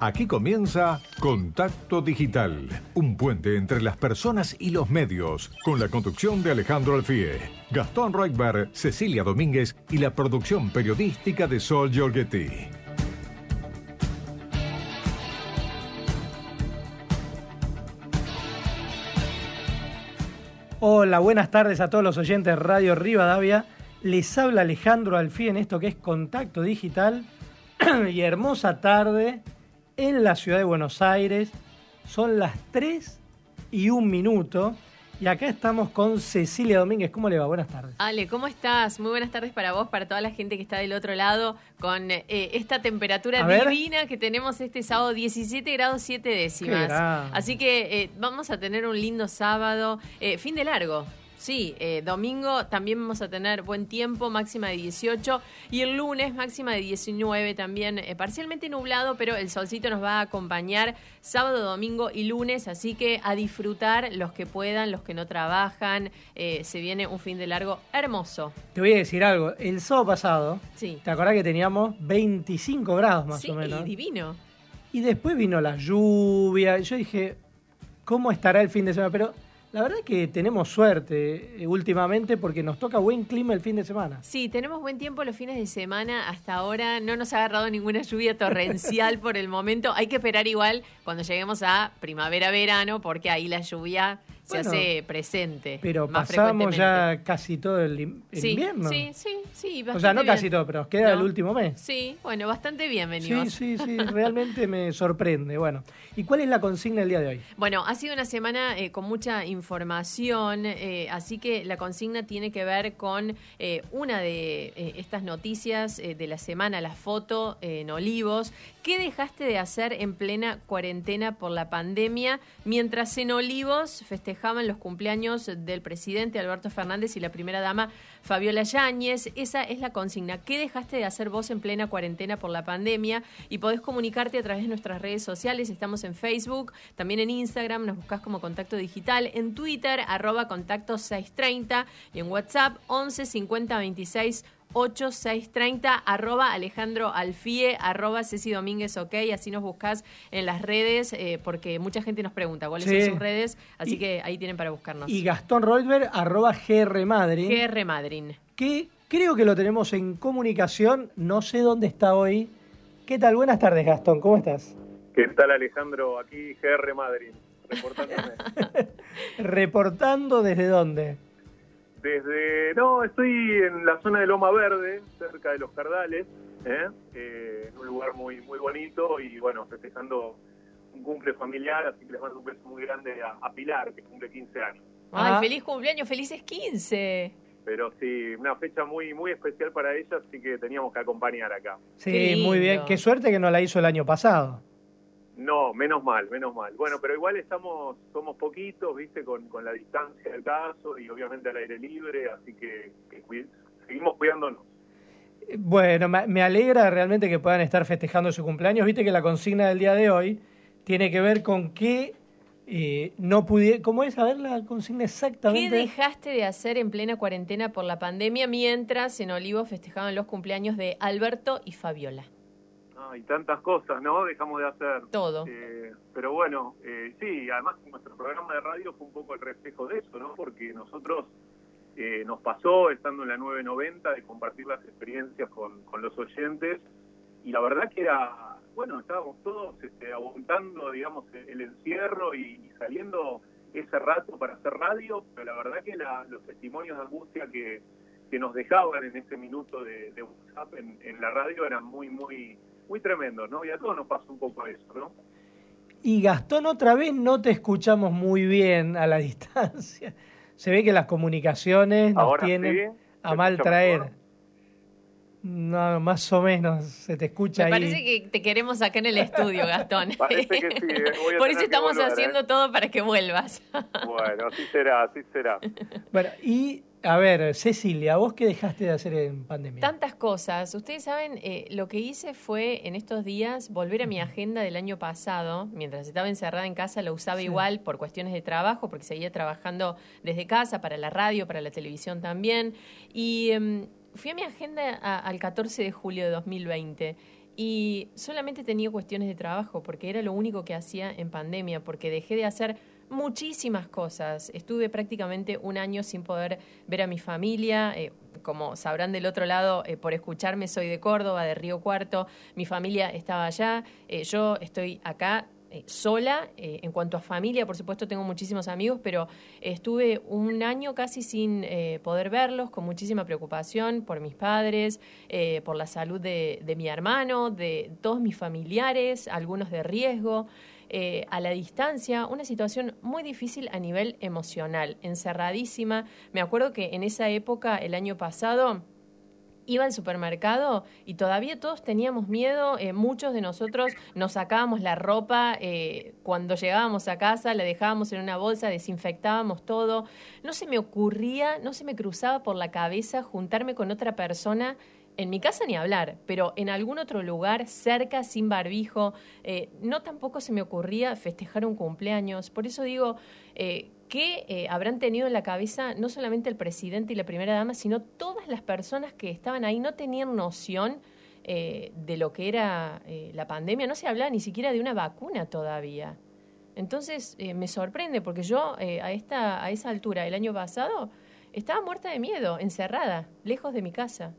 Aquí comienza Contacto Digital, un puente entre las personas y los medios, con la conducción de Alejandro Alfie, Gastón Reutberg, Cecilia Domínguez y la producción periodística de Sol Giorgetti. Hola, buenas tardes a todos los oyentes de Radio Rivadavia. Les habla Alejandro Alfie en esto que es Contacto Digital y hermosa tarde en la ciudad de Buenos Aires. Son las 3 y un minuto. Y acá estamos con Cecilia Domínguez. ¿Cómo le va? Buenas tardes. Ale, ¿cómo estás? Muy buenas tardes para vos, para toda la gente que está del otro lado, con eh, esta temperatura divina que tenemos este sábado, 17 grados 7 décimas. Así que eh, vamos a tener un lindo sábado, eh, fin de largo. Sí, eh, domingo también vamos a tener buen tiempo, máxima de 18 y el lunes máxima de 19 también, eh, parcialmente nublado, pero el solcito nos va a acompañar sábado, domingo y lunes, así que a disfrutar los que puedan, los que no trabajan, eh, se viene un fin de largo hermoso. Te voy a decir algo, el sábado pasado, sí. ¿te acordás que teníamos 25 grados más o menos? Sí, divino. Y después vino la lluvia, yo dije, ¿cómo estará el fin de semana? Pero la verdad es que tenemos suerte eh, últimamente porque nos toca buen clima el fin de semana. Sí, tenemos buen tiempo los fines de semana. Hasta ahora no nos ha agarrado ninguna lluvia torrencial por el momento. Hay que esperar igual cuando lleguemos a primavera-verano porque ahí la lluvia se hace presente. Pero pasamos ya casi todo el, invierno. Sí, sí, sí. O sea, no casi todo, pero queda el último mes. Sí, bueno, bastante bien venimos. Sí, sí, sí, realmente me sorprende. Bueno, ¿y cuál es la consigna del día de hoy? Bueno, ha sido una semana eh, con mucha información, eh, así que la consigna tiene que ver con eh, una de estas noticias de la semana, la foto en Olivos. ¿Qué dejaste de hacer en plena cuarentena por la pandemia mientras en Olivos festejaste festejaban los cumpleaños del presidente Alberto Fernández y la primera dama Fabiola Yáñez. Esa es la consigna. ¿Qué dejaste de hacer vos en plena cuarentena por la pandemia? Y podés comunicarte a través de nuestras redes sociales. Estamos en Facebook, también en Instagram, nos buscás como Contacto Digital, en Twitter, arroba Contacto 630 y en WhatsApp 11 50 26 8630, arroba Alejandro Alfie, arroba Ceci Domínguez, ok, así nos buscas en las redes, eh, porque mucha gente nos pregunta cuáles son sus redes, así que ahí tienen para buscarnos. Y Gastón Roldberg, arroba GR Madrid. GR Madrid. Que creo que lo tenemos en comunicación, no sé dónde está hoy. ¿Qué tal? Buenas tardes, Gastón, ¿cómo estás? ¿Qué tal, Alejandro? Aquí GR Madrid, reportándome. ¿Reportando desde dónde? Desde, no, estoy en la zona de Loma Verde, cerca de los Cardales, ¿eh? Eh, en un lugar muy muy bonito y bueno, festejando un cumple familiar, así que les mando un beso muy grande a, Pilar, que cumple 15 años. ¡Ay, ah. feliz cumpleaños! ¡Felices 15! Pero sí, una fecha muy muy especial para ella, así que teníamos que acompañar acá. Sí, muy bien. Qué suerte que no la hizo el año pasado. No, menos mal, menos mal. Bueno, pero igual estamos, somos poquitos, viste, con, con la distancia del caso y obviamente al aire libre, así que, seguimos cuidándonos. Bueno, me alegra realmente que puedan estar festejando su cumpleaños. Viste que la consigna del día de hoy tiene que ver con qué eh, no pude. ¿Cómo es? A ver la consigna exactamente. ¿Qué dejaste de hacer en plena cuarentena por la pandemia mientras en Olivo festejaban los cumpleaños de Alberto y Fabiola? Y tantas cosas, ¿no? Dejamos de hacer. Todo. Eh, pero bueno, eh, sí, además nuestro programa de radio fue un poco el reflejo de eso, ¿no? Porque nosotros eh, nos pasó, estando en la 990, de compartir las experiencias con, con los oyentes y la verdad que era, bueno, estábamos todos este, aguantando, digamos, el encierro y, saliendo ese rato para hacer radio, pero la verdad que los testimonios de angustia que, que nos dejaban en ese minuto de, WhatsApp en, en la radio eran muy, muy muy tremendo, ¿no? Y a todos nos pasa un poco eso, ¿no? Y Gastón, otra vez no te escuchamos muy bien a la distancia. Se ve que las comunicaciones nos tienen a mal traer. No, más o menos se te escucha Me parece que te queremos acá en el estudio, Gastón. Parece que sí, ¿eh? Por eso estamos haciendo ¿eh? todo para que vuelvas. Bueno, así será, así será. Bueno, y a ver, Cecilia, ¿vos qué dejaste de hacer en pandemia? Tantas cosas. Ustedes saben, eh, lo que hice fue en estos días volver a mi agenda del año pasado. Mientras estaba encerrada en casa, lo usaba igual por cuestiones de trabajo, porque seguía trabajando desde casa, para la radio, para la televisión también. Y em, fui a mi agenda al 14 de julio de 2020 y solamente tenía cuestiones de trabajo porque era lo único que hacía en pandemia, porque dejé de hacer muchísimas cosas. Estuve prácticamente un año sin poder ver a mi familia. Eh, como sabrán del otro lado, eh, por escucharme, soy de Córdoba, de Río Cuarto. Mi familia estaba allá. Eh, yo estoy acá sola. en cuanto a familia, por supuesto, tengo muchísimos amigos, pero estuve un año casi sin poder verlos, con muchísima preocupación por mis padres, por la salud de, de mi hermano, de todos mis familiares, algunos de riesgo. Eh, a la distancia, una situación muy difícil a nivel emocional, encerradísima. Me acuerdo que en esa época, el año pasado, iba al supermercado y todavía todos teníamos miedo, eh, muchos de nosotros nos sacábamos la ropa eh, cuando llegábamos a casa, la dejábamos en una bolsa, desinfectábamos todo. No se me ocurría, no se me cruzaba por la cabeza juntarme con otra persona en mi casa ni hablar, pero en algún otro lugar, cerca, sin barbijo, eh, no tampoco se me ocurría festejar un cumpleaños. Por eso digo, eh, que eh, habrán tenido en la cabeza no solamente el presidente y la primera dama, sino todas las personas que estaban ahí, no tenían noción de lo que era la pandemia, no se hablaba ni siquiera de una vacuna todavía. Entonces me sorprende porque yo a, esta, a esa altura, el año pasado, estaba muerta de miedo, encerrada, lejos de mi casa.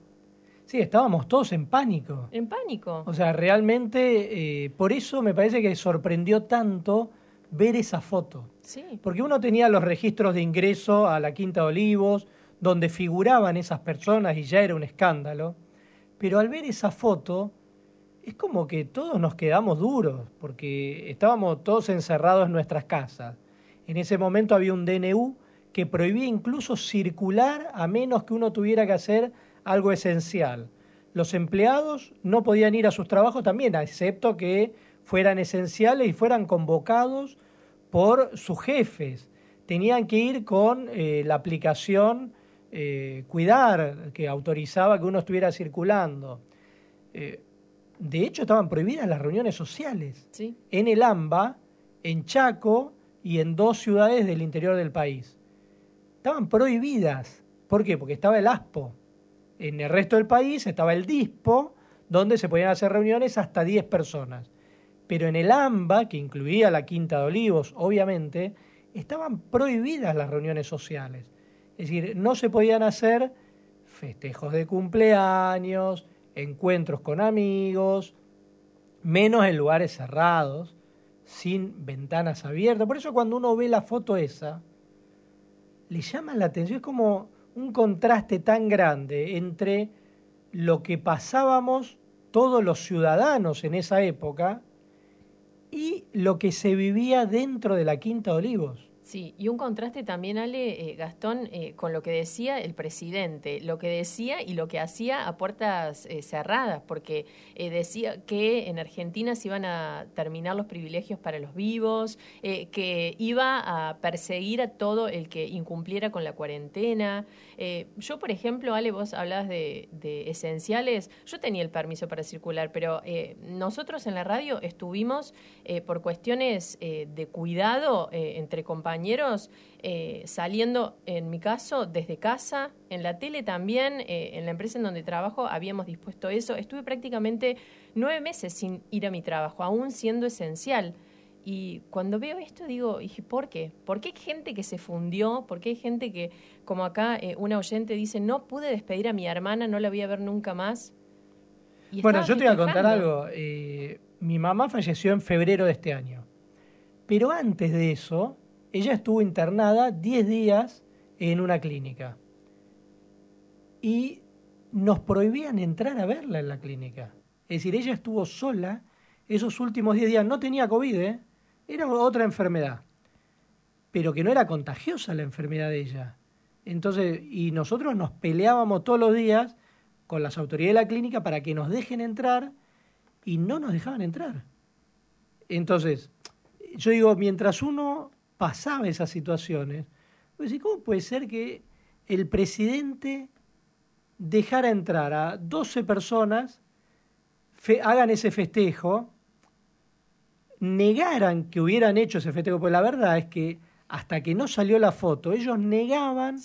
Sí, estábamos todos en pánico. En pánico. O sea, realmente, eh, por eso me parece que sorprendió tanto ver esa foto. Sí. Porque uno tenía los registros de ingreso a la Quinta de Olivos, donde figuraban esas personas y ya era un escándalo. Pero al ver esa foto, es como que todos nos quedamos duros, porque estábamos todos encerrados en nuestras casas. En ese momento había un DNU que prohibía incluso circular a menos que uno tuviera que hacer algo esencial. Los empleados no podían ir a sus trabajos también, excepto que fueran esenciales y fueran convocados por sus jefes. Tenían que ir con eh, la aplicación eh, Cuidar, que autorizaba que uno estuviera circulando. Eh, de hecho, estaban prohibidas las reuniones sociales en el AMBA, en Chaco y en dos ciudades del interior del país. Estaban prohibidas. ¿Por qué? Porque estaba el ASPO, en el resto del país estaba el DISPO, donde se podían hacer reuniones hasta 10 personas. Pero en el AMBA, que incluía la Quinta de Olivos, obviamente, estaban prohibidas las reuniones sociales. Es decir, no se podían hacer festejos de cumpleaños, encuentros con amigos, menos en lugares cerrados, sin ventanas abiertas. Por eso cuando uno ve la foto esa, le llama la atención, es como un contraste tan grande entre lo que pasábamos todos los ciudadanos en esa época y lo que se vivía dentro de la Quinta de Olivos. Sí, y un contraste también, Ale, eh, Gastón, eh, con lo que decía el presidente, lo que decía y lo que hacía a puertas eh, cerradas, porque decía que en Argentina se iban a terminar los privilegios para los vivos, que iba a perseguir a todo el que incumpliera con la cuarentena. Yo, por ejemplo, Ale, vos hablabas de, de, esenciales, yo tenía el permiso para circular, pero nosotros en la radio estuvimos por cuestiones de cuidado entre compañeros, eh, saliendo, en mi caso, desde casa, en la tele también, eh, en la empresa en donde trabajo habíamos dispuesto eso. Estuve prácticamente nueve meses sin ir a mi trabajo, aún siendo esencial. Y cuando veo esto digo, ¿y por qué? ¿Por qué hay gente que se fundió? ¿Por qué hay gente que, como acá eh, una oyente dice, no pude despedir a mi hermana, no la voy a ver nunca más? bueno, yo te voy a contar algo. mi mamá falleció en febrero de este año. Pero antes de eso, ella estuvo internada 10 días en una clínica. Y nos prohibían entrar a verla en la clínica. Es decir, ella estuvo sola esos últimos 10 días. No tenía COVID, ¿eh? Era otra enfermedad. Pero que no era contagiosa la enfermedad de ella. Entonces, y nosotros nos peleábamos todos los días con las autoridades de la clínica para que nos dejen entrar y no nos dejaban entrar. Entonces, yo digo, mientras uno pasaba esas situaciones, pues, ¿cómo puede ser que el presidente dejara entrar a 12 personas, hagan ese festejo, negaran que hubieran hecho ese festejo? Pues la verdad es que hasta que no salió la foto, ellos negaban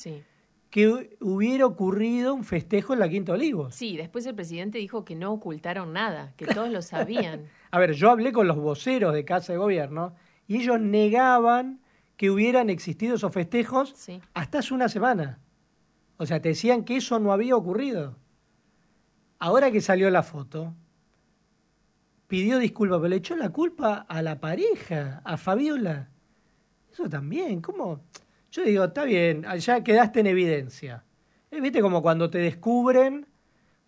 que hubiera ocurrido un festejo en la Quinta Olivos. Sí, después el presidente dijo que no ocultaron nada, que todos lo sabían. A ver, yo hablé con los voceros de Casa de Gobierno y ellos negaban que hubieran existido esos festejos hasta hace una semana. O sea, te decían que eso no había ocurrido. Ahora que salió la foto, pidió disculpas, pero le echó la culpa a la pareja, a Fabiola. Eso también, ¿cómo? Yo digo, está bien, ya quedaste en evidencia. ¿Viste como cuando te descubren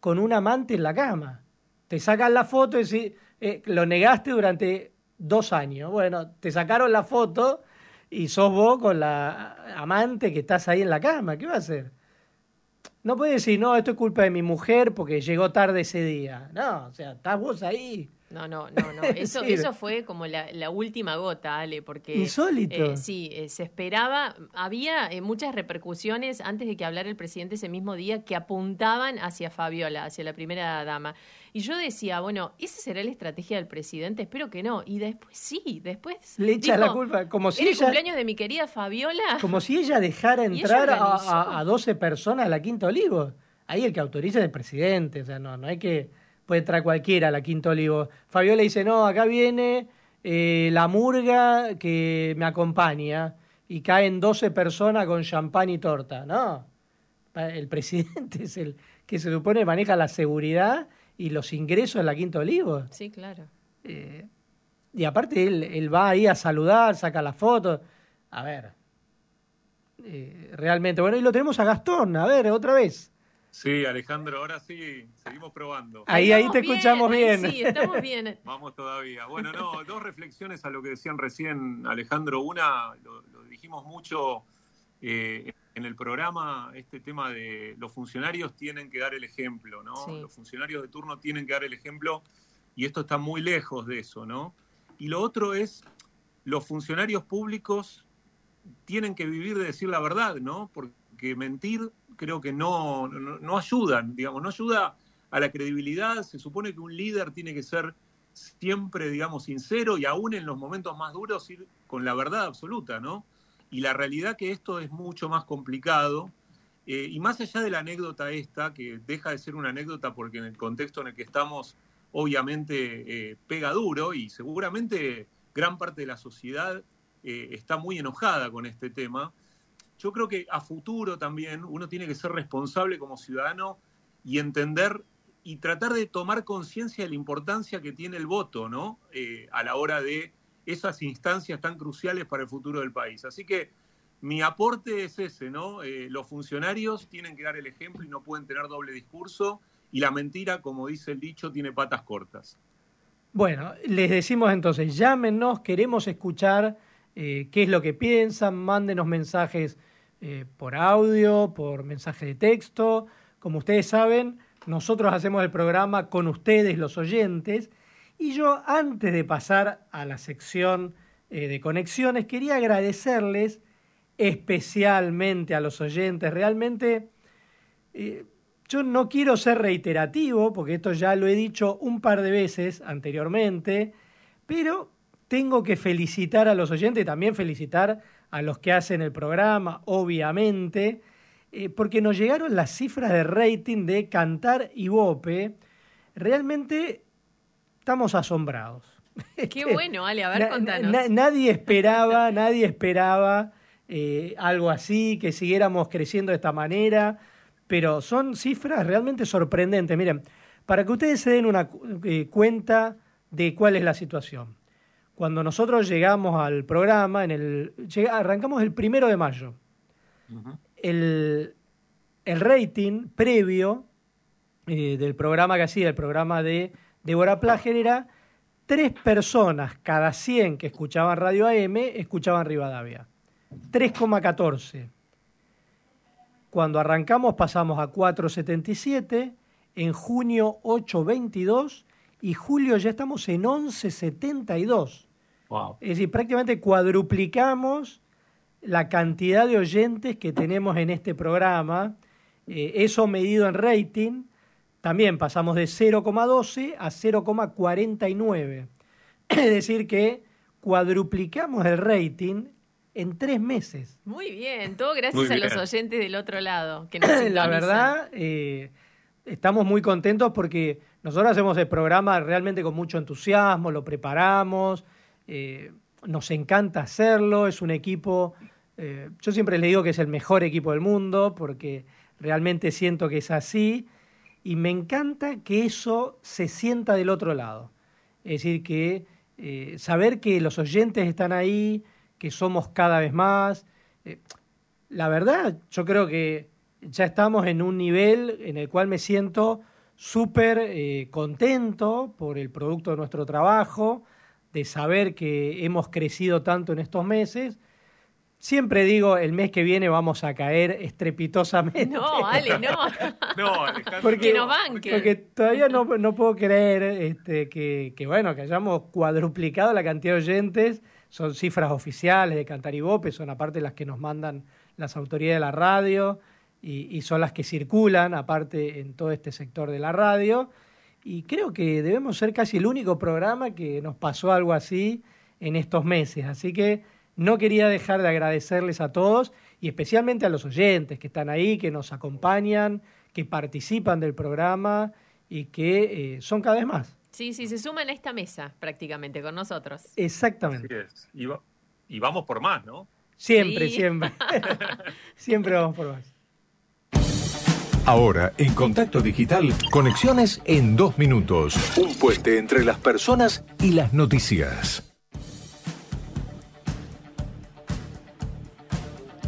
con un amante en la cama? Te sacan la foto y si, eh, lo negaste durante dos años. Bueno, te sacaron la foto y sos vos con la amante que estás ahí en la cama. ¿Qué va a hacer? No puedes decir, no, esto es culpa de mi mujer porque llegó tarde ese día. No, o sea, estás vos ahí. No, no, no, no. Eso, eso fue como la, última gota, Ale, porque... Insólito. Eh, sí, eh, se esperaba, había eh, muchas repercusiones antes de que hablara el presidente ese mismo día que apuntaban hacia Fabiola, hacia la primera dama. Y yo decía, bueno, ¿esa será la estrategia del presidente? Espero que no. Y después sí, después... Le echa la culpa, como si el cumpleaños de mi querida Fabiola? Como si ella dejara entrar a, a, 12 personas a la Quinta Olivo. Ahí el que autoriza es el presidente, o sea, no, no hay que puede entrar cualquiera a la Quinto Olivo. Fabiola dice, no, acá viene eh, la murga que me acompaña y caen 12 personas con champán y torta. No, el presidente es el que se supone maneja la seguridad y los ingresos en la Quinto Olivo. Sí, claro. Eh, y aparte él, él, va ahí a saludar, saca la foto. A ver, eh, realmente, bueno, y lo tenemos a Gastón, a ver, otra vez. Sí, Alejandro, ahora sí, seguimos probando. Ahí, ahí te escuchamos bien. Sí, estamos bien. Vamos todavía. Bueno, no, dos reflexiones a lo que decían recién Alejandro. Una, lo, dijimos mucho eh, en el programa, este tema de los funcionarios tienen que dar el ejemplo, ¿no? Los funcionarios de turno tienen que dar el ejemplo y esto está muy lejos de eso, ¿no? Y lo otro es, los funcionarios públicos tienen que vivir de decir la verdad, ¿no? Porque mentir creo que no, no, ayudan, digamos, no ayuda a la credibilidad. Se supone que un líder tiene que ser siempre, digamos, sincero y aún en los momentos más duros ir con la verdad absoluta, ¿no? Y la realidad que esto es mucho más complicado. Eh, y más allá de la anécdota esta, que deja de ser una anécdota porque en el contexto en el que estamos, obviamente eh, pega duro y seguramente gran parte de la sociedad eh, está muy enojada con este tema, yo creo que a futuro también uno tiene que ser responsable como ciudadano y entender y tratar de tomar conciencia de la importancia que tiene el voto, ¿no? Eh, a la hora de esas instancias tan cruciales para el futuro del país. Así que mi aporte es ese, ¿no? Eh, los funcionarios tienen que dar el ejemplo y no pueden tener doble discurso y la mentira, como dice el dicho, tiene patas cortas. Bueno, les decimos entonces, llámenos, queremos escuchar eh, qué es lo que piensan, mándenos mensajes eh, por audio, por mensaje de texto. Como ustedes saben, nosotros hacemos el programa con ustedes, los oyentes. Y yo, antes de pasar a la sección eh, de conexiones, quería agradecerles especialmente a los oyentes. Realmente, eh, yo no quiero ser reiterativo, porque esto ya lo he dicho un par de veces anteriormente, pero tengo que felicitar a los oyentes y también felicitar a los que hacen el programa, obviamente, eh, porque nos llegaron las cifras de rating de Cantar y Bope. Realmente estamos asombrados. Qué bueno, Ale, a ver, contanos. nadie esperaba, nadie esperaba eh, algo así, que siguiéramos creciendo de esta manera, pero son cifras realmente sorprendentes. Miren, para que ustedes se den una eh, cuenta de cuál es la situación cuando nosotros llegamos al programa, en el, arrancamos el primero de mayo. el, rating previo eh, del programa que hacía, el programa de Débora Plager, era tres personas cada 100 que escuchaban Radio AM escuchaban Rivadavia. 3,14. Cuando arrancamos pasamos a 4,77, en junio 8,22 y julio ya estamos en 11.72. Wow. Es decir, prácticamente cuadruplicamos la cantidad de oyentes que tenemos en este programa. Eh, eso medido en rating, también pasamos de 0,12 a 0,49. Es decir, que cuadruplicamos el rating en tres meses. Muy bien, todo gracias a los oyentes del otro lado. Que nos La verdad, eh, estamos muy contentos porque nosotros hacemos el programa realmente con mucho entusiasmo, lo preparamos, eh, nos encanta hacerlo, es un equipo, eh, yo siempre le digo que es el mejor equipo del mundo porque realmente siento que es así y me encanta que eso se sienta del otro lado. Es decir, que saber que los oyentes están ahí, que somos cada vez más. Eh, la verdad, yo creo que ya estamos en un nivel en el cual me siento súper eh, contento por el producto de nuestro trabajo, de saber que hemos crecido tanto en estos meses. Siempre digo, el mes que viene vamos a caer estrepitosamente. No, Ale, no. no. Porque, no banque. porque todavía no, no puedo creer este, que, que, bueno, que hayamos cuadruplicado la cantidad de oyentes son cifras oficiales de Cantaribope, son aparte las que nos mandan las autoridades de la radio y, son las que circulan aparte en todo este sector de la radio. Y creo que debemos ser casi el único programa que nos pasó algo así en estos meses. Así que no quería dejar de agradecerles a todos y especialmente a los oyentes que están ahí, que nos acompañan, que participan del programa y que eh, son cada vez más. Sí, sí, se suman a esta mesa prácticamente con nosotros. Exactamente. Y, vamos por más, ¿no? Siempre, siempre. siempre vamos por más. Ahora, en Contacto Digital, conexiones en dos minutos. Un puente entre las personas y las noticias.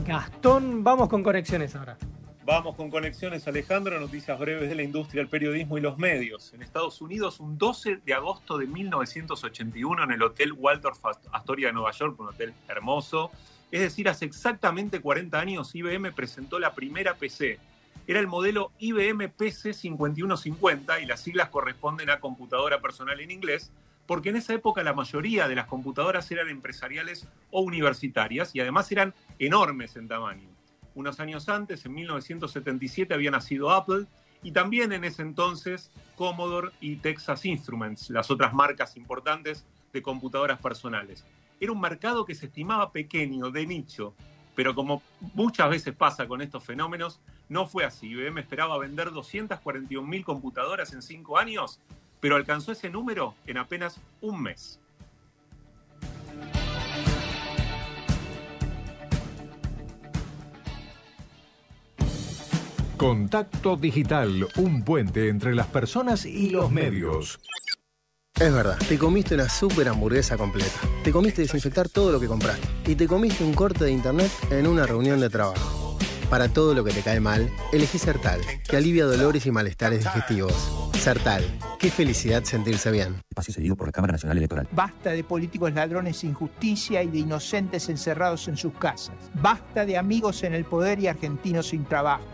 Gastón, vamos con conexiones ahora. Vamos con conexiones, Alejandro, noticias breves de la industria, el periodismo y los medios. En Estados Unidos, un 12 de agosto de 1981, en el Hotel Waldorf Astoria de Nueva York, un hotel hermoso. Es decir, hace exactamente 40 años IBM presentó la primera PC. Era el modelo IBM PC 5150 y las siglas corresponden a computadora personal en inglés, porque en esa época la mayoría de las computadoras eran empresariales o universitarias y además eran enormes en tamaño. Unos años antes, en 1977, había nacido Apple y también en ese entonces Commodore y Texas Instruments, las otras marcas importantes de computadoras personales. Era un mercado que se estimaba pequeño, de nicho, pero como muchas veces pasa con estos fenómenos, no fue así. IBM esperaba vender 241.000 computadoras en cinco años, pero alcanzó ese número en apenas un mes. Contacto Digital, un puente entre las personas y los medios. Es verdad, te comiste una super hamburguesa completa. Te comiste desinfectar todo lo que compraste. Y te comiste un corte de internet en una reunión de trabajo. Para todo lo que te cae mal, elegí Sertal, que alivia dolores y malestares digestivos. Sertal, qué felicidad sentirse bien. Espacio seguido por la Cámara Nacional Electoral. Basta de políticos ladrones sin justicia y de inocentes encerrados en sus casas. Basta de amigos en el poder y argentinos sin trabajo.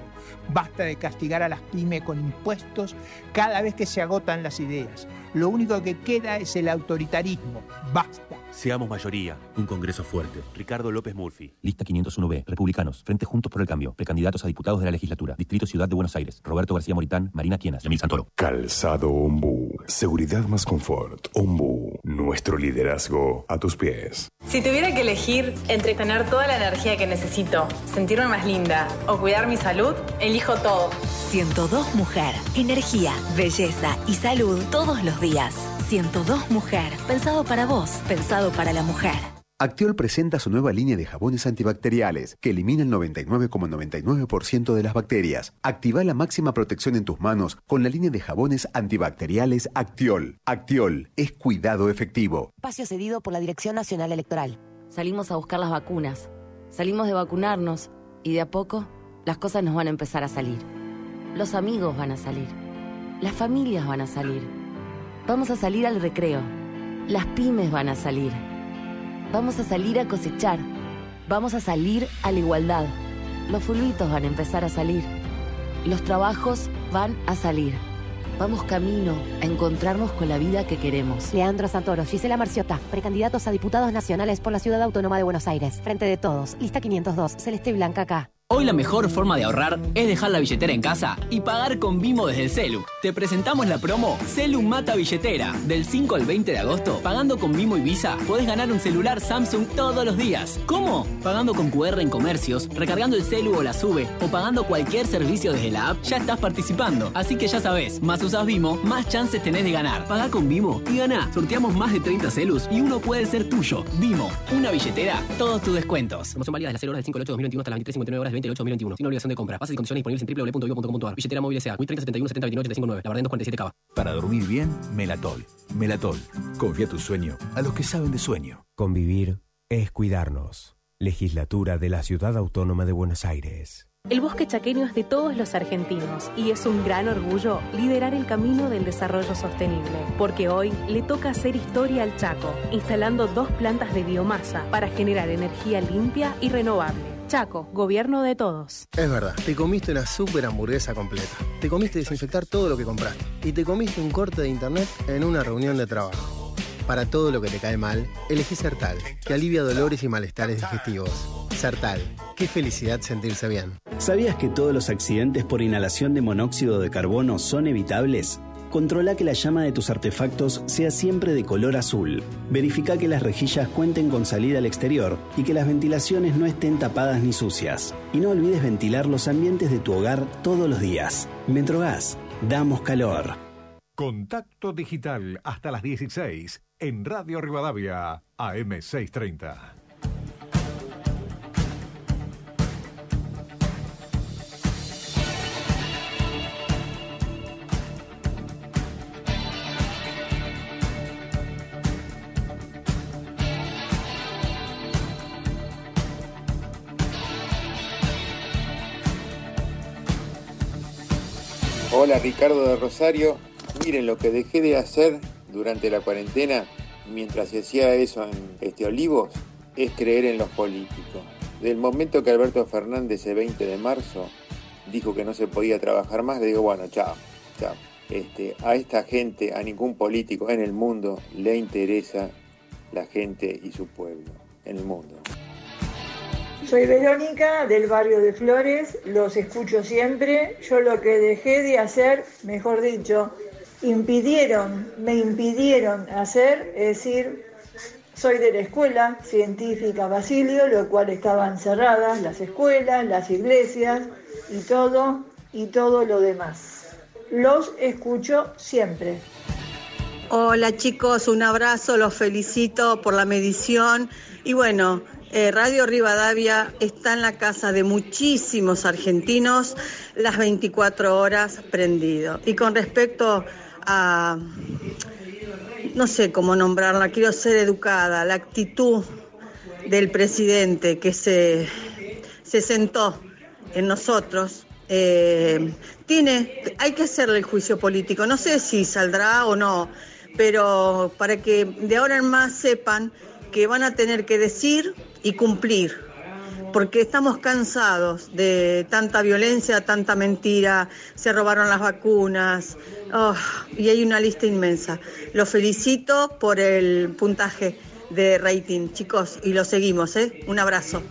Basta de castigar a las pymes con impuestos cada vez que se agotan las ideas. Lo único que queda es el autoritarismo. Basta. Seamos mayoría. Un Congreso fuerte. Ricardo López Murphy. Lista 501B. Republicanos. Frente Juntos por el Cambio. Precandidatos a diputados de la legislatura. Distrito Ciudad de Buenos Aires. Roberto García Moritán. Marina Quienas. Emil Santoro. Calzado Ombu. Seguridad más confort. Ombu. Nuestro liderazgo a tus pies. Si tuviera que elegir entre tener toda la energía que necesito, sentirme más linda o cuidar mi salud, elijo todo. 102 Mujer. Energía, belleza y salud todos los días. 102 Mujer. Pensado para vos, pensado para la mujer. Actiol presenta su nueva línea de jabones antibacteriales que elimina el 99,99% de las bacterias. Activa la máxima protección en tus manos con la línea de jabones antibacteriales Actiol. Actiol es cuidado efectivo. Espacio cedido por la Dirección Nacional Electoral. Salimos a buscar las vacunas. Salimos de vacunarnos y de a poco las cosas nos van a empezar a salir. Los amigos van a salir. Las familias van a salir Vamos a salir al recreo. Las pymes van a salir. Vamos a salir a cosechar. Vamos a salir a la igualdad. Los fulbitos van a empezar a salir. Los trabajos van a salir. Vamos camino a encontrarnos con la vida que queremos. Leandro Santoro, Gisela Marciota, precandidatos a diputados nacionales por la Ciudad Autónoma de Buenos Aires. Frente de todos, lista 502, Celeste Blanca acá. Hoy la mejor forma de ahorrar es dejar la billetera en casa y pagar con Vimo desde el celu. Te presentamos la promo Celu Mata Billetera. Del 5 al 20 de agosto, pagando con Vimo y Visa, podés ganar un celular Samsung todos los días. ¿Cómo? Pagando con QR en comercios, recargando el celu o la sube o pagando cualquier servicio desde la app, ya estás participando. Así que ya sabes, más usas Vimo, más chances tenés de ganar. Paga con Vimo y gana. Sorteamos más de 30 celus y uno puede ser tuyo. Vimo, una billetera, todos tus descuentos. Promoción válida de 0 horas del 5 al 8 de 2021 hasta las 23.59 horas 28 2021. Sin obligación de compra. Bases y condiciones disponibles en www.vivo.com.ar. Billetera móvil S.A. 30 71 70 29 859. La verdad 247 Cava. Para dormir bien, Melatol. Melatol. Confía tu sueño a los que saben de sueño. Convivir es cuidarnos. Legislatura de la Ciudad Autónoma de Buenos Aires. El bosque chaqueño es de todos los argentinos y es un gran orgullo liderar el camino del desarrollo sostenible, porque hoy le toca hacer historia al Chaco, instalando dos plantas de biomasa para generar energía limpia y renovable. Chaco, gobierno de todos. Es verdad, te comiste una super hamburguesa completa. Te comiste desinfectar todo lo que compraste. Y te comiste un corte de internet en una reunión de trabajo. Para todo lo que te cae mal, elegí Sertal, que alivia dolores y malestares digestivos. Sertal, qué felicidad sentirse bien. ¿Sabías que todos los accidentes por inhalación de monóxido de carbono son evitables? Controla que la llama de tus artefactos sea siempre de color azul. Verifica que las rejillas cuenten con salida al exterior y que las ventilaciones no estén tapadas ni sucias. Y no olvides ventilar los ambientes de tu hogar todos los días. Metrogas, damos calor. Contacto digital hasta las 16 en Radio Rivadavia, AM630. Hola Ricardo de Rosario. Miren, lo que dejé de hacer durante la cuarentena, mientras se hacía eso en este Olivos, es creer en los políticos. Del momento que Alberto Fernández el 20 de marzo dijo que no se podía trabajar más, le digo, bueno, chao, chao. Este, a esta gente, a ningún político en el mundo le interesa la gente y su pueblo en el mundo. Soy Verónica del barrio de Flores, los escucho siempre. Yo lo que dejé de hacer, mejor dicho, impidieron, me impidieron hacer, es decir, soy de la escuela científica Basilio, lo cual estaban cerradas las escuelas, las iglesias y todo, y todo lo demás. Los escucho siempre. Hola chicos, un abrazo, los felicito por la medición y bueno, eh, Radio Rivadavia está en la casa de muchísimos argentinos las 24 horas prendido. Y con respecto a, no sé cómo nombrarla, quiero ser educada, la actitud del presidente que se, se sentó en nosotros, eh, tiene, hay que hacerle el juicio político. No sé si saldrá o no, pero para que de ahora en más sepan que van a tener que decir y cumplir, porque estamos cansados de tanta violencia, tanta mentira, se robaron las vacunas, oh, y hay una lista inmensa. Los felicito por el puntaje de rating, chicos, y lo seguimos, ¿eh? Un abrazo.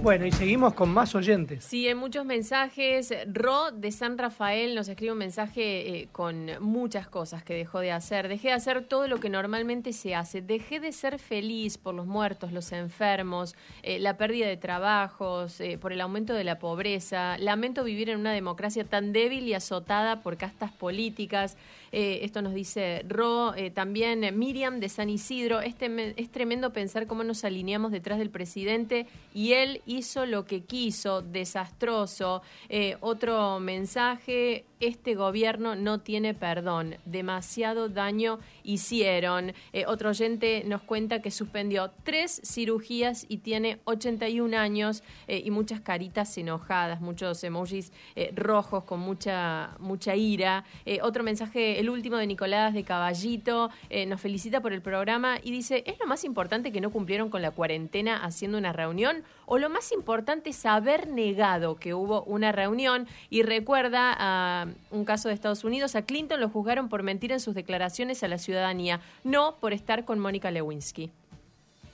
Bueno, y seguimos con más oyentes. Sí, hay muchos mensajes. Ro de San Rafael nos escribe un mensaje eh, con muchas cosas que dejó de hacer. Dejé de hacer todo lo que normalmente se hace. Dejé de ser feliz por los muertos, los enfermos, eh, la pérdida de trabajos, eh, por el aumento de la pobreza. Lamento vivir en una democracia tan débil y azotada por castas políticas. Eh, esto nos dice Ro, eh, también Miriam de San Isidro. Este, es tremendo pensar cómo nos alineamos detrás del presidente y él hizo lo que quiso, desastroso. Eh, otro mensaje, este gobierno no tiene perdón, demasiado daño hicieron. Eh, otro oyente nos cuenta que suspendió tres cirugías y tiene 81 años eh, y muchas caritas enojadas, muchos emojis eh, rojos con mucha, mucha ira. otro mensaje, el último de Nicolás de Caballito, nos felicita por el programa y dice, ¿es lo más importante que no cumplieron con la cuarentena haciendo una reunión? ¿O lo más importante es haber negado que hubo una reunión? Y recuerda a un caso de Estados Unidos, a Clinton lo juzgaron por mentir en sus declaraciones a la ciudadanía, no por estar con Mónica Lewinsky.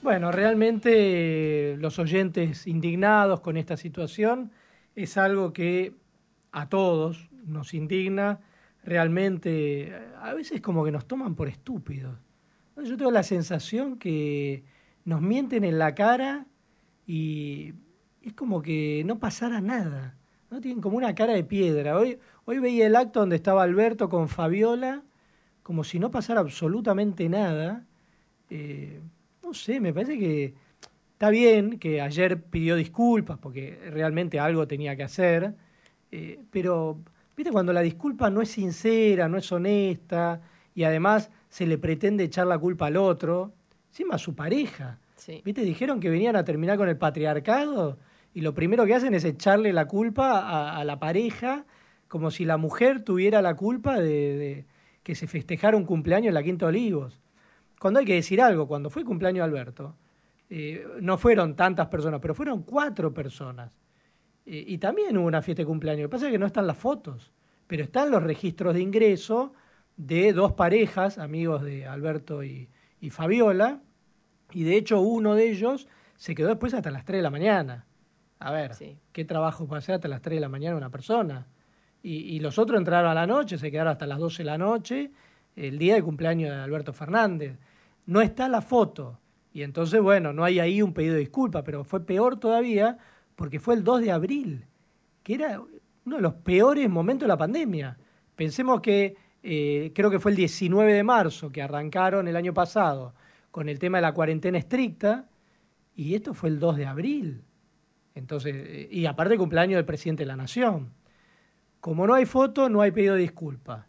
Bueno, realmente eh, los oyentes indignados con esta situación es algo que a todos nos indigna. Realmente, a veces como que nos toman por estúpidos. Yo tengo la sensación que nos mienten en la cara y es como que no pasara nada. ¿no? Tienen como una cara de piedra. Hoy, hoy veía el acto donde estaba Alberto con Fabiola, como si no pasara absolutamente nada. Eh, no sé, me parece que está bien que ayer pidió disculpas porque realmente algo tenía que hacer, eh, pero viste cuando la disculpa no es sincera, no es honesta y además se le pretende echar la culpa al otro, encima a su pareja. ¿Viste? Dijeron que venían a terminar con el patriarcado y lo primero que hacen es echarle la culpa a, la pareja como si la mujer tuviera la culpa de, que se festejara un cumpleaños en la Quinta Olivos. Cuando hay que decir algo, cuando fue cumpleaños de Alberto, eh, no fueron tantas personas, pero fueron cuatro personas. Eh, y también hubo una fiesta de cumpleaños. Lo que pasa es que no están las fotos, pero están los registros de ingreso de dos parejas, amigos de Alberto y, Fabiola, y de hecho uno de ellos se quedó después hasta las 3 de la mañana. A ver, ¿qué trabajo puede hacer hasta las 3 de la mañana una persona? Y, y, los otros entraron a la noche, se quedaron hasta las 12 de la noche, el día de cumpleaños de Alberto Fernández. No está la foto. Y entonces, bueno, no hay ahí un pedido de disculpa, pero fue peor todavía porque fue el 2 de abril, que era uno de los peores momentos de la pandemia. Pensemos que eh, creo que fue el 19 de marzo que arrancaron el año pasado con el tema de la cuarentena estricta, y esto fue el 2 de abril. Entonces, eh, y aparte el cumpleaños del presidente de la Nación. Como no hay foto, no hay pedido de disculpa.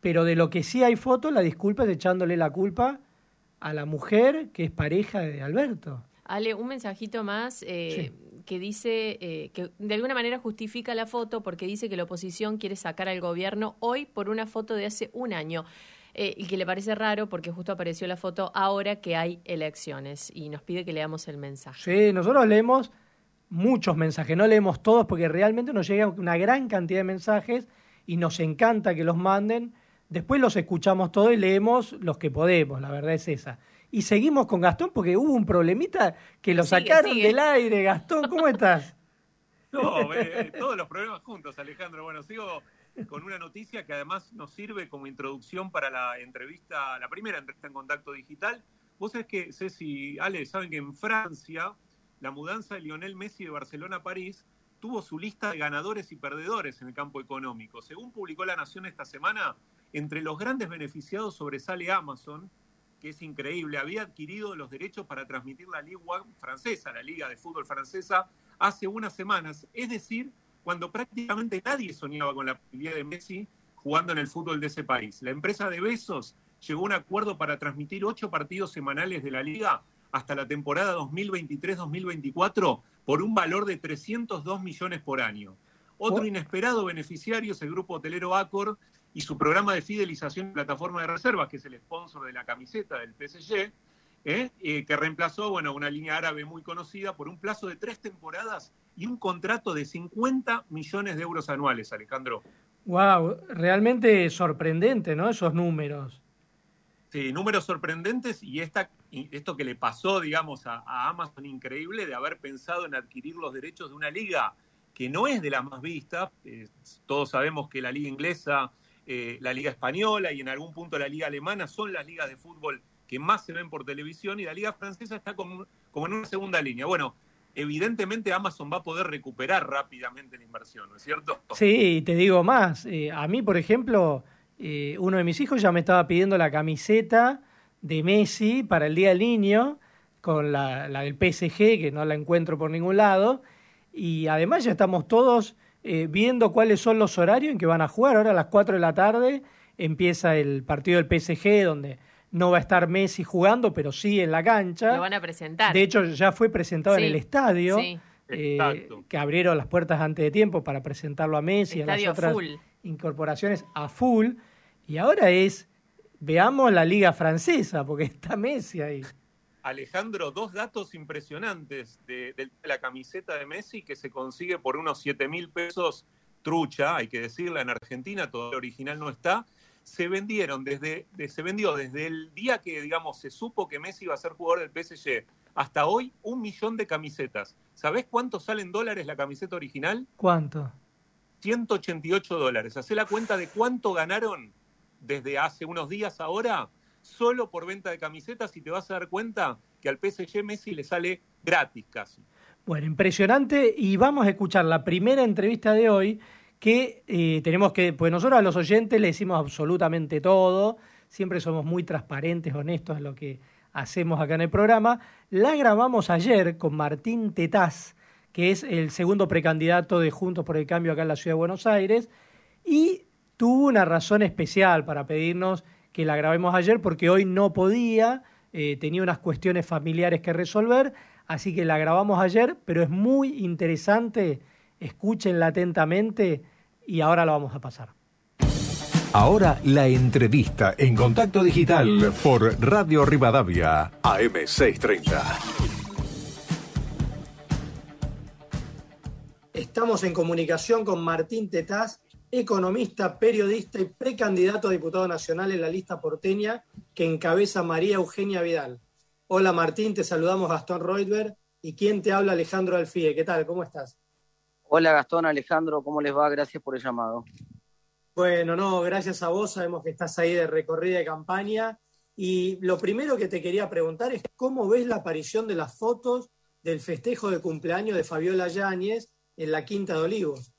Pero de lo que sí hay foto, la disculpa es echándole la culpa a la mujer que es pareja de Alberto. Ale, un mensajito más eh, que dice eh, que de alguna manera justifica la foto porque dice que la oposición quiere sacar al gobierno hoy por una foto de hace un año. Eh, y que le parece raro porque justo apareció la foto ahora que hay elecciones y nos pide que leamos el mensaje. Sí, nosotros leemos muchos mensajes, no leemos todos porque realmente nos llega una gran cantidad de mensajes y nos encanta que los manden Después los escuchamos todos y leemos los que podemos, la verdad es esa. Y seguimos con Gastón porque hubo un problemita que lo sacaron del aire. Gastón, ¿cómo estás? No, eh, todos los problemas juntos, Alejandro. Bueno, sigo con una noticia que además nos sirve como introducción para la entrevista, la primera entrevista en contacto digital. Vos sabés que, Ceci, Ale, saben que en Francia la mudanza de Lionel Messi de Barcelona a París tuvo su lista de ganadores y perdedores en el campo económico. Según publicó La Nación esta semana, entre los grandes beneficiados sobresale Amazon, que es increíble, había adquirido los derechos para transmitir la Liga francesa, la Liga de Fútbol francesa, hace unas semanas. Es decir, cuando prácticamente nadie soñaba con la posibilidad de Messi jugando en el fútbol de ese país. La empresa de Besos llegó a un acuerdo para transmitir ocho partidos semanales de la liga hasta la temporada 2023-2024 por un valor de 302 millones por año. Otro inesperado beneficiario es el grupo hotelero Accor, y su programa de fidelización en plataforma de reservas, que es el sponsor de la camiseta del PSG, ¿eh? Eh, que reemplazó bueno, una línea árabe muy conocida por un plazo de tres temporadas y un contrato de 50 millones de euros anuales, Alejandro. Wow, realmente sorprendente, ¿no? Esos números. Sí, números sorprendentes y, esta, esto que le pasó, digamos, a, Amazon increíble de haber pensado en adquirir los derechos de una liga que no es de las más vistas. Eh, todos sabemos que la liga inglesa eh, la Liga Española y en algún punto la Liga Alemana son las ligas de fútbol que más se ven por televisión y la Liga Francesa está como, en una segunda línea. Bueno, evidentemente Amazon va a poder recuperar rápidamente la inversión, ¿no es cierto? Sí, te digo más. Eh, a mí, por ejemplo, eh, uno de mis hijos ya me estaba pidiendo la camiseta de Messi para el Día del Niño, con la, del PSG, que no la encuentro por ningún lado. Y además ya estamos todos eh, viendo cuáles son los horarios en que van a jugar. Ahora a las 4 de la tarde empieza el partido del PSG, donde no va a estar Messi jugando, pero sí en la cancha. Lo van a presentar. De hecho, ya fue presentado en el estadio, eh, que abrieron las puertas antes de tiempo para presentarlo a Messi y a las otras incorporaciones a full. Y ahora es, veamos la liga francesa, porque está Messi ahí. Alejandro, dos datos impresionantes de, la camiseta de Messi que se consigue por unos 7 mil pesos trucha, hay que decirla, en Argentina, todo el original no está. Se vendieron desde, se vendió desde el día que, digamos, se supo que Messi iba a ser jugador del PSG hasta hoy un millón de camisetas. ¿Sabés cuánto sale en dólares la camiseta original? ¿Cuánto? 188 dólares. Hacé la cuenta de cuánto ganaron desde hace unos días ahora solo por venta de camisetas y te vas a dar cuenta que al PSG Messi le sale gratis casi. Bueno, impresionante y vamos a escuchar la primera entrevista de hoy que eh, tenemos que, pues nosotros a los oyentes le decimos absolutamente todo, siempre somos muy transparentes, honestos en lo que hacemos acá en el programa. La grabamos ayer con Martín Tetaz, que es el segundo precandidato de Juntos por el Cambio acá en la Ciudad de Buenos Aires, y tuvo una razón especial para pedirnos que la grabemos ayer porque hoy no podía, eh, tenía unas cuestiones familiares que resolver, así que la grabamos ayer, pero es muy interesante, escúchenla atentamente y ahora la vamos a pasar. Ahora la entrevista en Contacto Digital por Radio Rivadavia, AM630. Estamos en comunicación con Martín Tetaz, economista, periodista y precandidato a diputado nacional en la lista porteña que encabeza María Eugenia Vidal. Hola Martín, te saludamos Gastón Reutberg y quien te habla Alejandro Alfie. ¿Qué tal? ¿Cómo estás? Hola Gastón, Alejandro, ¿cómo les va? Gracias por el llamado. Bueno, no, gracias a vos, sabemos que estás ahí de recorrida de campaña. Y lo primero que te quería preguntar es cómo ves la aparición de las fotos del festejo de cumpleaños de Fabiola Yáñez en la Quinta de Olivos.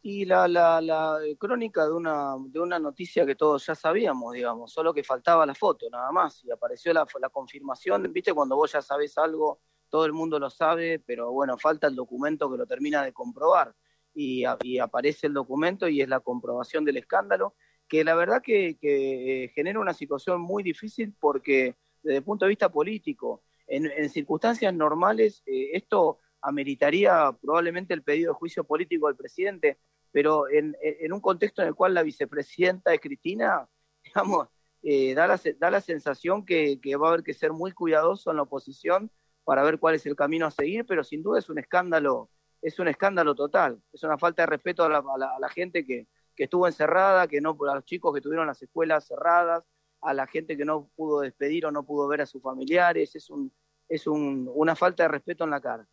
Y la, la, la crónica de una, de una noticia que todos ya sabíamos, digamos, solo que faltaba la foto, nada más, y apareció la, la confirmación, viste, cuando vos ya sabés algo, todo el mundo lo sabe, pero bueno, falta el documento que lo termina de comprobar. Y, aparece el documento y es la comprobación del escándalo, que la verdad que, eh, genera una situación muy difícil porque desde el punto de vista político, en, circunstancias normales, eh, esto ameritaría probablemente el pedido de juicio político del presidente, pero en, un contexto en el cual la vicepresidenta es Cristina, digamos, eh, da, la, da la sensación que, que va a haber que ser muy cuidadoso en la oposición para ver cuál es el camino a seguir, pero sin duda es un escándalo es un escándalo total, es una falta de respeto a la, gente que, estuvo encerrada, que no, a los chicos que tuvieron las escuelas cerradas, a la gente que no pudo despedir o no pudo ver a sus familiares, es, un, es un, una falta de respeto en la cara.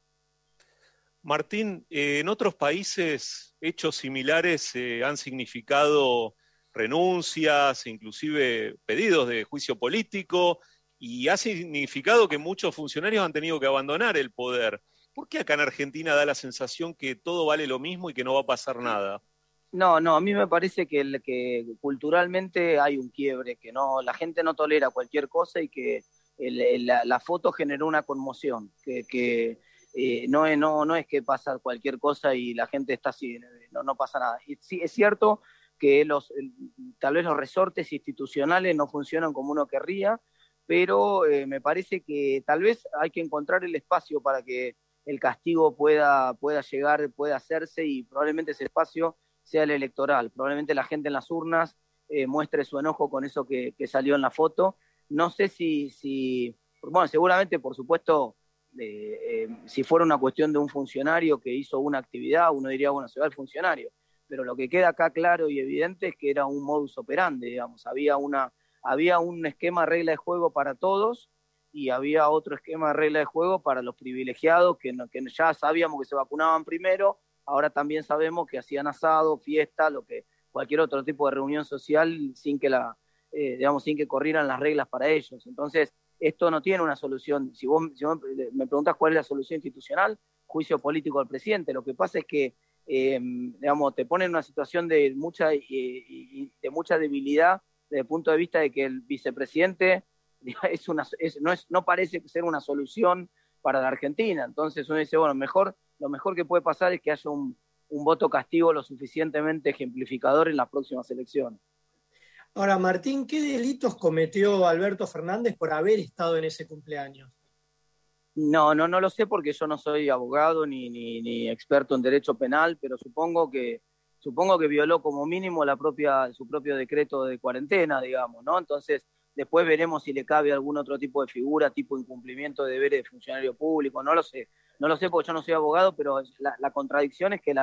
Martín, eh, en otros países hechos similares eh, han significado renuncias, inclusive pedidos de juicio político, y ha significado que muchos funcionarios han tenido que abandonar el poder. ¿Por qué acá en Argentina da la sensación que todo vale lo mismo y que no va a pasar nada? No, no, a mí me parece que, culturalmente hay un quiebre, que no, la gente no tolera cualquier cosa y que la, foto generó una conmoción, que, eh, no, es, no, no es que pasa cualquier cosa y la gente está así, no, pasa nada. Sí, es cierto que tal vez los resortes institucionales no funcionan como uno querría, pero eh, me parece que tal vez hay que encontrar el espacio para que el castigo pueda, pueda llegar, pueda hacerse y probablemente ese espacio sea el electoral. Probablemente la gente en las urnas eh, muestre su enojo con eso que, salió en la foto. No sé si, si bueno, seguramente, por supuesto, eh, si fuera una cuestión de un funcionario que hizo una actividad, uno diría, bueno, se va el funcionario. Pero lo que queda acá claro y evidente es que era un modus operandi, digamos, había, una, había un esquema, regla de juego para todos y había otro esquema regla de juego para los privilegiados que, que ya sabíamos que se vacunaban primero, ahora también sabemos que hacían asado, fiesta, lo que cualquier otro tipo de reunión social sin que la eh, digamos sin que corrieran las reglas para ellos. Entonces, esto no tiene una solución. Si vos, me preguntas cuál es la solución institucional, juicio político del presidente. Lo que pasa es que eh, digamos, te pone en una situación de mucha, de mucha debilidad desde el punto de vista de que el vicepresidente es una, no, es, no parece ser una solución para la Argentina. Entonces uno dice, bueno, mejor, lo mejor que puede pasar es que haya un, voto castigo lo suficientemente ejemplificador en las próximas elecciones. Ahora, Martín, ¿qué delitos cometió Alberto Fernández por haber estado en ese cumpleaños? No, no, no lo sé porque yo no soy abogado ni, ni, ni experto en derecho penal, pero supongo que supongo que violó como mínimo la propia su propio decreto de cuarentena, digamos, ¿no? Entonces Después veremos si le cabe algún otro tipo de figura, tipo incumplimiento de deberes de funcionario público, no lo sé. No lo sé porque yo no soy abogado, pero la, contradicción es que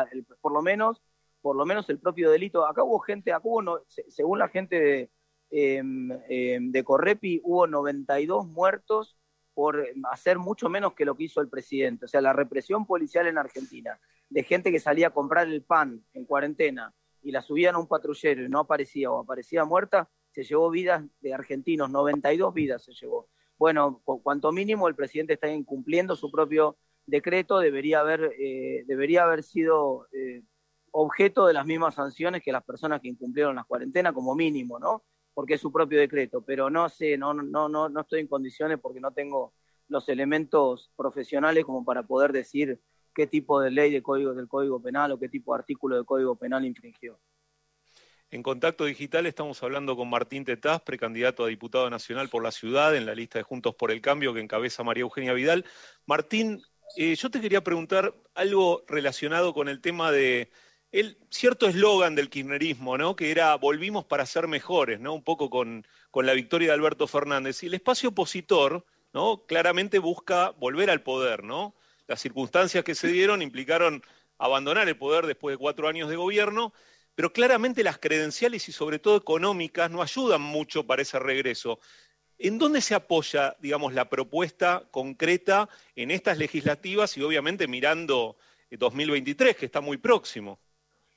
por lo menos por lo menos el propio delito, acá hubo gente, acá hubo, según la gente de, em, em, de Correpi, hubo 92 muertos por hacer mucho menos que lo que hizo el presidente. O sea, la represión policial en Argentina, de gente que salía a comprar el pan en cuarentena y la subían a un patrullero y no aparecía o aparecía muerta, se llevó vidas de argentinos, 92 vidas se llevó. Bueno, cuanto mínimo el presidente está incumpliendo su propio decreto, debería haber, eh, debería haber sido eh, objeto de las mismas sanciones que las personas que incumplieron las cuarentenas, como mínimo, ¿no? Porque es su propio decreto, pero no sé, no, no, no, no estoy en condiciones porque no tengo los elementos profesionales como para poder decir qué tipo de ley de código del Código Penal o qué tipo de artículo del Código Penal infringió. En contacto digital estamos hablando con Martín Tetaz, precandidato a diputado nacional por la ciudad en la lista de Juntos por el Cambio que encabeza María Eugenia Vidal. Martín, eh, yo te quería preguntar algo relacionado con el tema de el cierto eslogan del kirchnerismo, ¿no? Que era volvimos para ser mejores, ¿no? Un poco con, con la victoria de Alberto Fernández. Y el espacio opositor, ¿no? Claramente busca volver al poder, ¿no? Las circunstancias que se dieron implicaron abandonar el poder después de cuatro años de gobierno pero claramente las credenciales y sobre todo económicas no ayudan mucho para ese regreso. ¿En dónde se apoya, digamos, la propuesta concreta en estas legislativas y obviamente mirando 2023, que está muy próximo?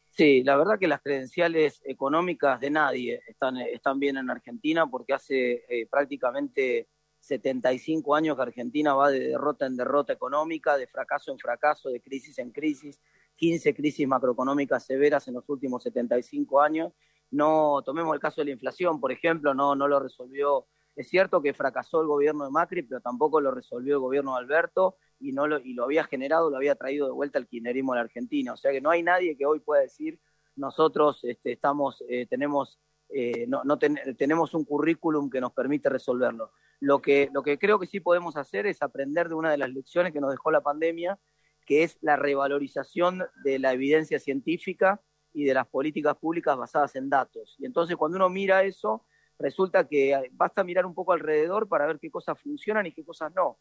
Sí, la verdad que las credenciales económicas de nadie están, bien en Argentina porque hace eh, prácticamente 75 años que Argentina va de derrota en derrota económica, de fracaso en fracaso, de crisis en crisis, 15 crisis macroeconómicas severas en los últimos 75 años. No tomemos el caso de la inflación, por ejemplo, no, no lo resolvió. Es cierto que fracasó el gobierno de Macri, pero tampoco lo resolvió el gobierno de Alberto y, no lo, y lo había generado, lo había traído de vuelta el kirchnerismo a la Argentina. O sea que no hay nadie que hoy pueda decir nosotros este, estamos, eh, tenemos, eh, no, tenemos un currículum que nos permite resolverlo. Lo que, lo que creo que sí podemos hacer es aprender de una de las lecciones que nos dejó la pandemia que es la revalorización de la evidencia científica y de las políticas públicas basadas en datos. Y entonces cuando uno mira eso, resulta que basta mirar un poco alrededor para ver qué cosas funcionan y qué cosas no.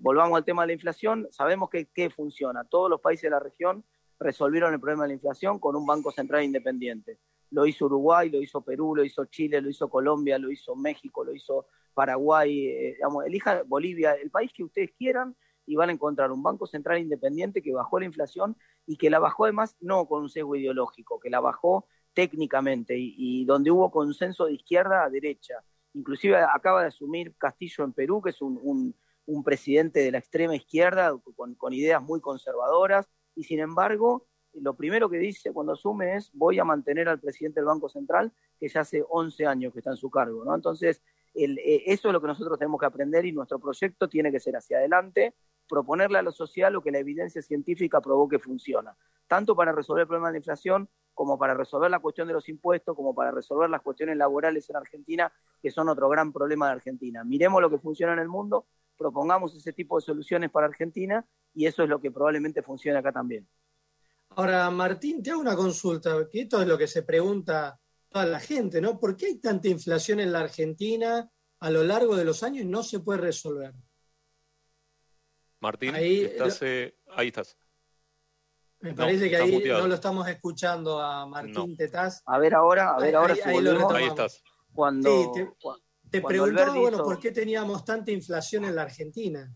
volvamos al tema de la inflación, sabemos que qué funciona. Todos los países de la región resolvieron el problema de la inflación con un Banco Central independiente. Lo hizo Uruguay, lo hizo Perú, lo hizo Chile, lo hizo Colombia, lo hizo México, lo hizo Paraguay, eh, elija Bolivia, el país que ustedes quieran, y van a encontrar un Banco Central independiente que bajó la inflación y que la bajó además no con un sesgo ideológico, que la bajó técnicamente y, donde hubo consenso de izquierda a derecha. Inclusive acaba de asumir Castillo en Perú, que es un, presidente de la extrema izquierda con, ideas muy conservadoras y sin embargo lo primero que dice cuando asume es voy a mantener al presidente del Banco Central que ya hace 11 años que está en su cargo. ¿no? Entonces eh, eso es lo que nosotros tenemos que aprender y nuestro proyecto tiene que ser hacia adelante, proponerle a lo social lo que la evidencia científica probó que funciona, tanto para resolver el problema de la inflación como para resolver la cuestión de los impuestos, como para resolver las cuestiones laborales en Argentina, que son otro gran problema de Argentina. Miremos lo que funciona en el mundo, propongamos ese tipo de soluciones para Argentina y eso es lo que probablemente funcione acá también. Ahora, Martín, te hago una consulta, que esto es lo que se pregunta toda la gente, ¿no? ¿Por qué hay tanta inflación en la Argentina a lo largo de los años y no se puede resolver? Martín, ahí, estás, eh, ahí estás. Me parece que ahí no lo estamos escuchando a Martín Tetaz. A ver ahora, a ver ahora. Ahí, ahí, estás. Cuando, te, te preguntaba, bueno, ¿por qué teníamos tanta inflación en la Argentina?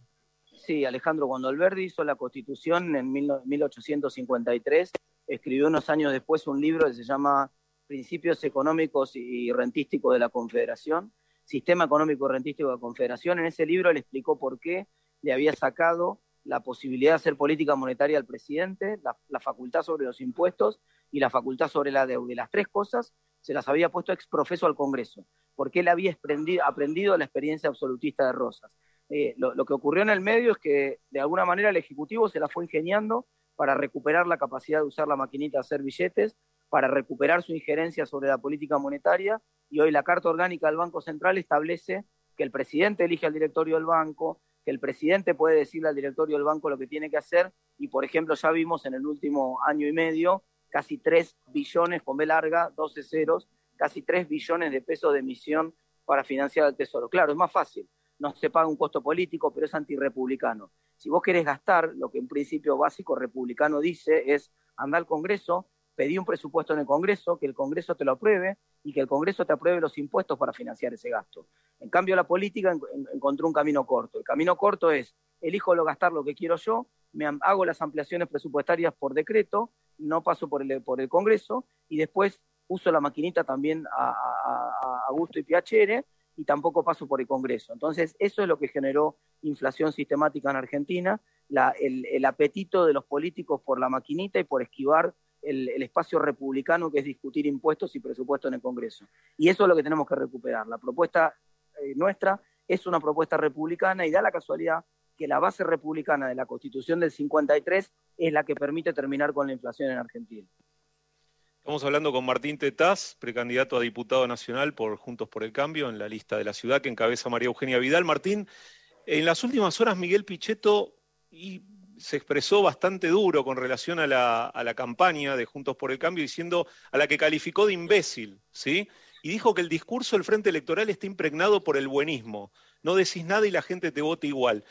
Sí, Alejandro, cuando Alberti hizo la constitución en 1853, escribió unos años después un libro que se llama principios económicos y rentísticos de la Confederación, sistema económico y rentístico de la Confederación. En ese libro le explicó por qué le había sacado la posibilidad de hacer política monetaria al presidente, la, facultad sobre los impuestos y la facultad sobre la deuda. Y las tres cosas se las había puesto ex profeso al Congreso, porque él había aprendido la experiencia absolutista de Rosas. Eh, lo, lo, que ocurrió en el medio es que de alguna manera el Ejecutivo se la fue ingeniando para recuperar la capacidad de usar la maquinita de hacer billetes para recuperar su injerencia sobre la política monetaria y hoy la Carta Orgánica del Banco Central establece que el presidente elige al directorio del banco, que el presidente puede decirle al directorio del banco lo que tiene que hacer y, por ejemplo, ya vimos en el último año y medio casi 3 billones, con B larga, 12 ceros, casi 3 billones de pesos de emisión para financiar el Tesoro. Claro, es más fácil, no se paga un costo político, pero es antirrepublicano. Si vos querés gastar, lo que en principio básico republicano dice es andar al Congreso, pedí un presupuesto en el Congreso, que el Congreso te lo apruebe y que el Congreso te apruebe los impuestos para financiar ese gasto. En cambio, la política encontró un camino corto. El camino corto es, elijo lo gastar lo que quiero yo, me hago las ampliaciones presupuestarias por decreto, no paso por el, por el Congreso y después uso la maquinita también a, a gusto y piacere y tampoco paso por el Congreso. Entonces, eso es lo que generó inflación sistemática en Argentina, el, apetito de los políticos por la maquinita y por esquivar el, espacio republicano que es discutir impuestos y presupuesto en el Congreso. Y eso es lo que tenemos que recuperar. La propuesta eh, nuestra es una propuesta republicana y da la casualidad que la base republicana de la Constitución del 53 es la que permite terminar con la inflación en Argentina. Estamos hablando con Martín Tetaz, precandidato a diputado nacional por Juntos por el Cambio en la lista de la ciudad que encabeza María Eugenia Vidal. Martín, en las últimas horas Miguel Pichetto se expresó bastante duro con relación a la, campaña de Juntos por el Cambio, diciendo a la que calificó de imbécil, ¿sí? Y dijo que el discurso del Frente Electoral está impregnado por el buenismo. No decís nada y la gente te vota igual.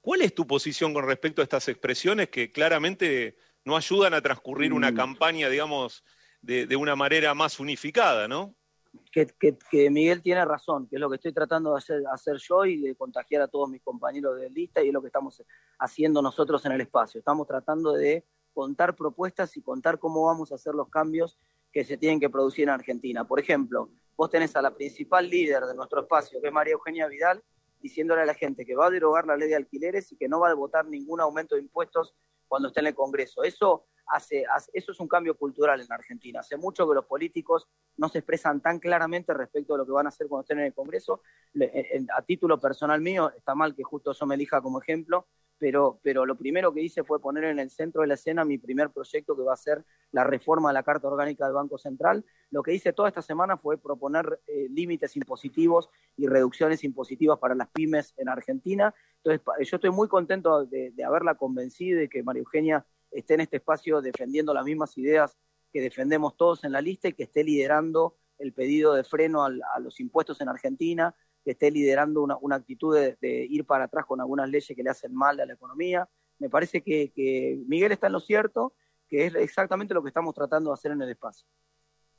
¿Cuál es tu posición con respecto a estas expresiones que claramente no ayudan a transcurrir una mm. campaña, digamos, de, una manera más unificada, ¿no? Que, Miguel tiene razón, que es lo que estoy tratando de hacer, hacer, yo y de contagiar a todos mis compañeros de lista y es lo que estamos haciendo nosotros en el espacio. Estamos tratando de contar propuestas y contar cómo vamos a hacer los cambios que se tienen que producir en Argentina. Por ejemplo, vos tenés a la principal líder de nuestro espacio, que es María Eugenia Vidal, diciéndole a la gente que va a derogar la ley de alquileres y que no va a votar ningún aumento de impuestos cuando esté en el Congreso. Eso eso es un cambio cultural en Argentina. Hace mucho que los políticos no se expresan tan claramente respecto a lo que van a hacer cuando estén en el Congreso. a título personal mío, está mal que justo yo me elija como ejemplo, pero, pero lo primero que hice fue poner en el centro de la escena mi primer proyecto que va a ser la reforma de la Carta Orgánica del Banco Central. Lo que hice toda esta semana fue proponer eh, límites impositivos y reducciones impositivas para las pymes en Argentina. Entonces, yo estoy muy contento de, de haberla convencido y que María Eugenia esté en este espacio defendiendo las mismas ideas que defendemos todos en la lista y que esté liderando el pedido de freno a los impuestos en Argentina, que esté liderando una, actitud de, ir para atrás con algunas leyes que le hacen mal a la economía. Me parece que, Miguel está en lo cierto, que es exactamente lo que estamos tratando de hacer en el espacio.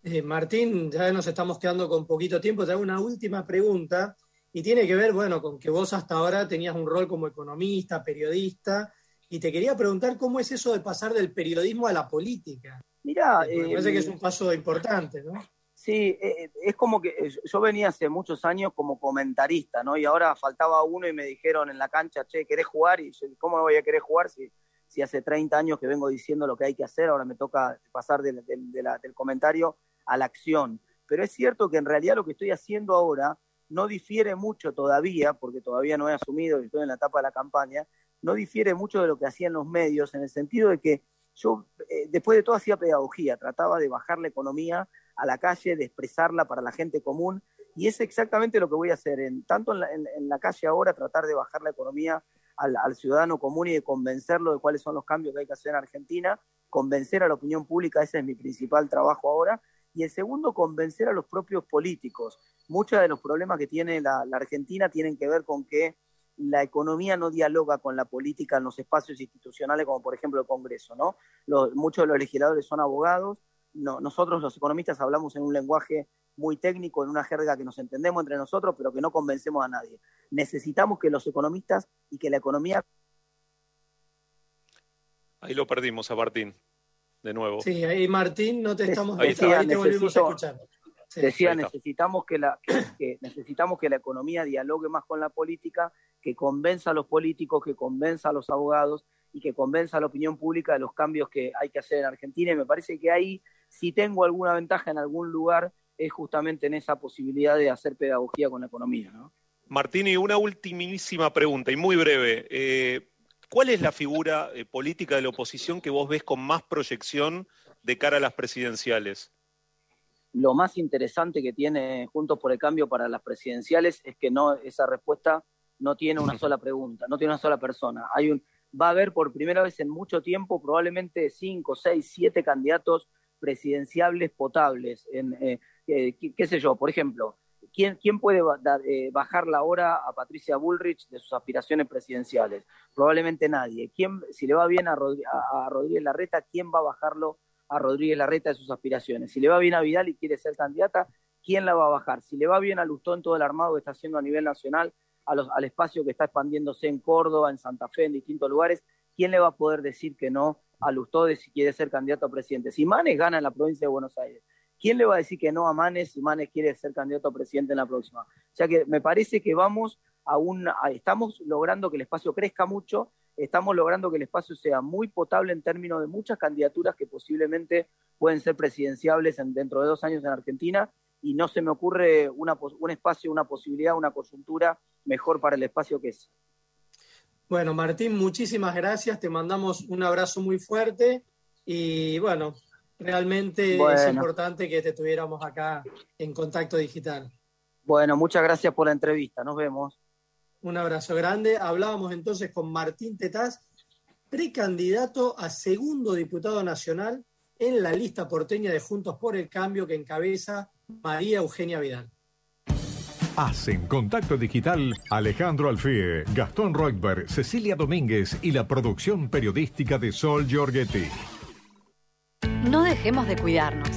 Eh, Martín, ya nos estamos quedando con poquito tiempo. Te hago una última pregunta y tiene que ver, bueno, con que vos hasta ahora tenías un rol como economista, periodista, y te quería preguntar cómo es eso de pasar del periodismo a la política. Mira, me parece que es un paso importante, ¿no? Sí, eh, eh, es como que eh, yo venía hace muchos años como comentarista, ¿no? Y ahora faltaba uno y me dijeron en la cancha, che, ¿querés jugar? Y yo, ¿cómo no voy a querer jugar si, si hace 30 años que vengo diciendo lo que hay que hacer? Ahora me toca pasar del, del comentario a la acción. Pero es cierto que en realidad lo que estoy haciendo ahora no difiere mucho todavía, porque todavía no he asumido y estoy en la etapa de la campaña, no difiere mucho de lo que hacían los medios, en el sentido de que yo, eh, después de todo, hacía pedagogía, trataba de bajar la economía a la calle, de expresarla para la gente común, y es exactamente lo que voy a hacer, en, tanto en la, calle ahora, tratar de bajar la economía al, al, ciudadano común y de convencerlo de cuáles son los cambios que hay que hacer en Argentina, convencer a la opinión pública, ese es mi principal trabajo ahora, y el segundo, convencer a los propios políticos. Muchos de los problemas que tiene la Argentina tienen que ver con que la economía no dialoga con la política en los espacios institucionales, como por ejemplo el Congreso, ¿no? muchos de los legisladores son abogados, nosotros los economistas hablamos en un lenguaje muy técnico, en una jerga que nos entendemos entre nosotros, pero que no convencemos a nadie. Necesitamos que los economistas y que la economía... Ahí lo perdimos a Martín, de nuevo. Sí, ahí Martín, no te estamos... Ahí, te volvimos a escuchar. Decía, necesitamos que, la, que, necesitamos que la economía dialogue más con la política, que convenza a los políticos, que convenza a los abogados y que convenza a la opinión pública de los cambios que hay que hacer en Argentina. Y me parece que ahí, si tengo alguna ventaja en algún lugar, es justamente en esa posibilidad de hacer pedagogía con la economía. ¿no? Martín, y una ultimísima pregunta, y muy breve. Eh, ¿Cuál es la figura eh, política de la oposición que vos ves con más proyección de cara a las presidenciales? lo más interesante que tiene Juntos por el Cambio para las presidenciales es que no esa respuesta no tiene una sola pregunta, no tiene una sola persona. Hay un, va a haber por primera vez en mucho tiempo probablemente cinco, seis, siete candidatos presidenciables potables. En, eh, eh, qué, sé yo, por ejemplo, ¿quién, quién puede eh, bajar la hora a Patricia Bullrich de sus aspiraciones presidenciales? Probablemente nadie. ¿Quién, si le va bien a, Rodríguez Larreta, quién va a bajarlo a Rodríguez Larreta de sus aspiraciones. Si le va bien a Vidal y quiere ser candidata, ¿quién la va a bajar? Si le va bien a Lustó todo el armado que está haciendo a nivel nacional, al espacio que está expandiéndose en Córdoba, en Santa Fe, en distintos lugares, ¿quién le va a poder decir que no a Lustó de si quiere ser candidato a presidente? Si Manes gana en la provincia de Buenos Aires, ¿quién le va a decir que no a Manes si Manes quiere ser candidato a presidente en la próxima? O sea que me parece que vamos a un, estamos logrando que el espacio crezca mucho, estamos logrando que el espacio sea muy potable en términos de muchas candidaturas que posiblemente pueden ser presidenciables dentro de dos años en Argentina y no se me ocurre una, un espacio, una posibilidad, una coyuntura mejor para el espacio que es. Bueno, Martín, muchísimas gracias, te mandamos un abrazo muy fuerte y bueno, realmente es importante que te tuviéramos acá en contacto digital. Bueno, muchas gracias por la entrevista, nos vemos. Un abrazo grande. Hablábamos entonces con Martín Tetaz, precandidato a segundo diputado nacional en la lista porteña de Juntos por el Cambio que encabeza María Eugenia Vidal. Hacen contacto digital Alejandro Alfie, Gastón Reutberg, Cecilia Domínguez y la producción periodística de Sol Giorgetti. No dejemos de cuidarnos.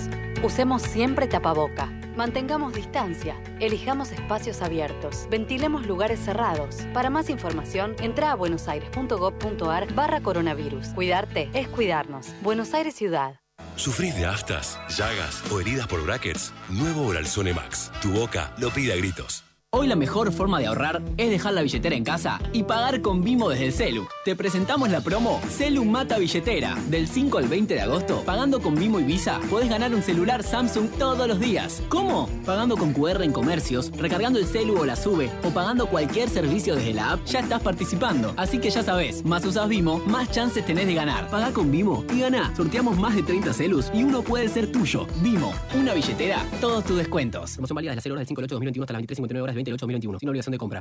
Usemos siempre tapaboca. Mantengamos distancia. Elijamos espacios abiertos. Ventilemos lugares cerrados. Para más información, entra a buenosaires.gov.ar barra coronavirus. Cuidarte es cuidarnos. Buenos Aires Ciudad. ¿Sufrís de aftas, llagas o heridas por brackets? Nuevo Oralzone Max. Tu boca lo pide a gritos. Hoy la mejor forma de ahorrar es dejar la billetera en casa y pagar con Vimo desde el celu. Te presentamos la promo Celu Mata Billetera. Del 5 al 20 de agosto, pagando con Vimo y Visa, podés ganar un celular Samsung todos los días. ¿Cómo? Pagando con QR en comercios, recargando el celu o la sube, o pagando cualquier servicio desde la app, ya estás participando. Así que ya sabes, más usas Vimo, más chances tenés de ganar. Paga con Vimo y gana. Sorteamos más de 30 celus y uno puede ser tuyo. Vimo, una billetera, todos tus descuentos. Promoción válida de las 0 del 5 al 8 2021 hasta las 23.59 horas 2021. Sin obligación de compra.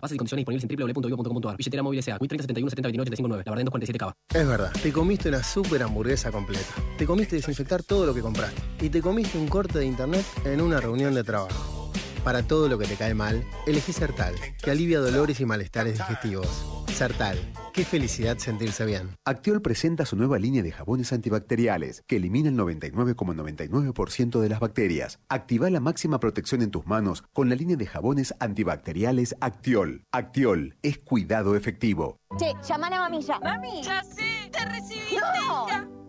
Móvil S.A. 30 71 70 29 85 La verdad 247 cava. Es verdad. Te comiste una super hamburguesa completa. Te comiste desinfectar todo lo que compraste. Y te comiste un corte de internet en una reunión de trabajo. Para todo lo que te cae mal, elegí Sertal, que alivia dolores y malestares digestivos. Sertal, qué felicidad sentirse bien. Actiol presenta su nueva línea de jabones antibacteriales que elimina el 99,99% de las bacterias. Activa la máxima protección en tus manos con la línea de jabones antibacteriales Actiol. Actiol es cuidado efectivo. Che, llaman a mamilla. Mami, ya sé, te recibiste. No.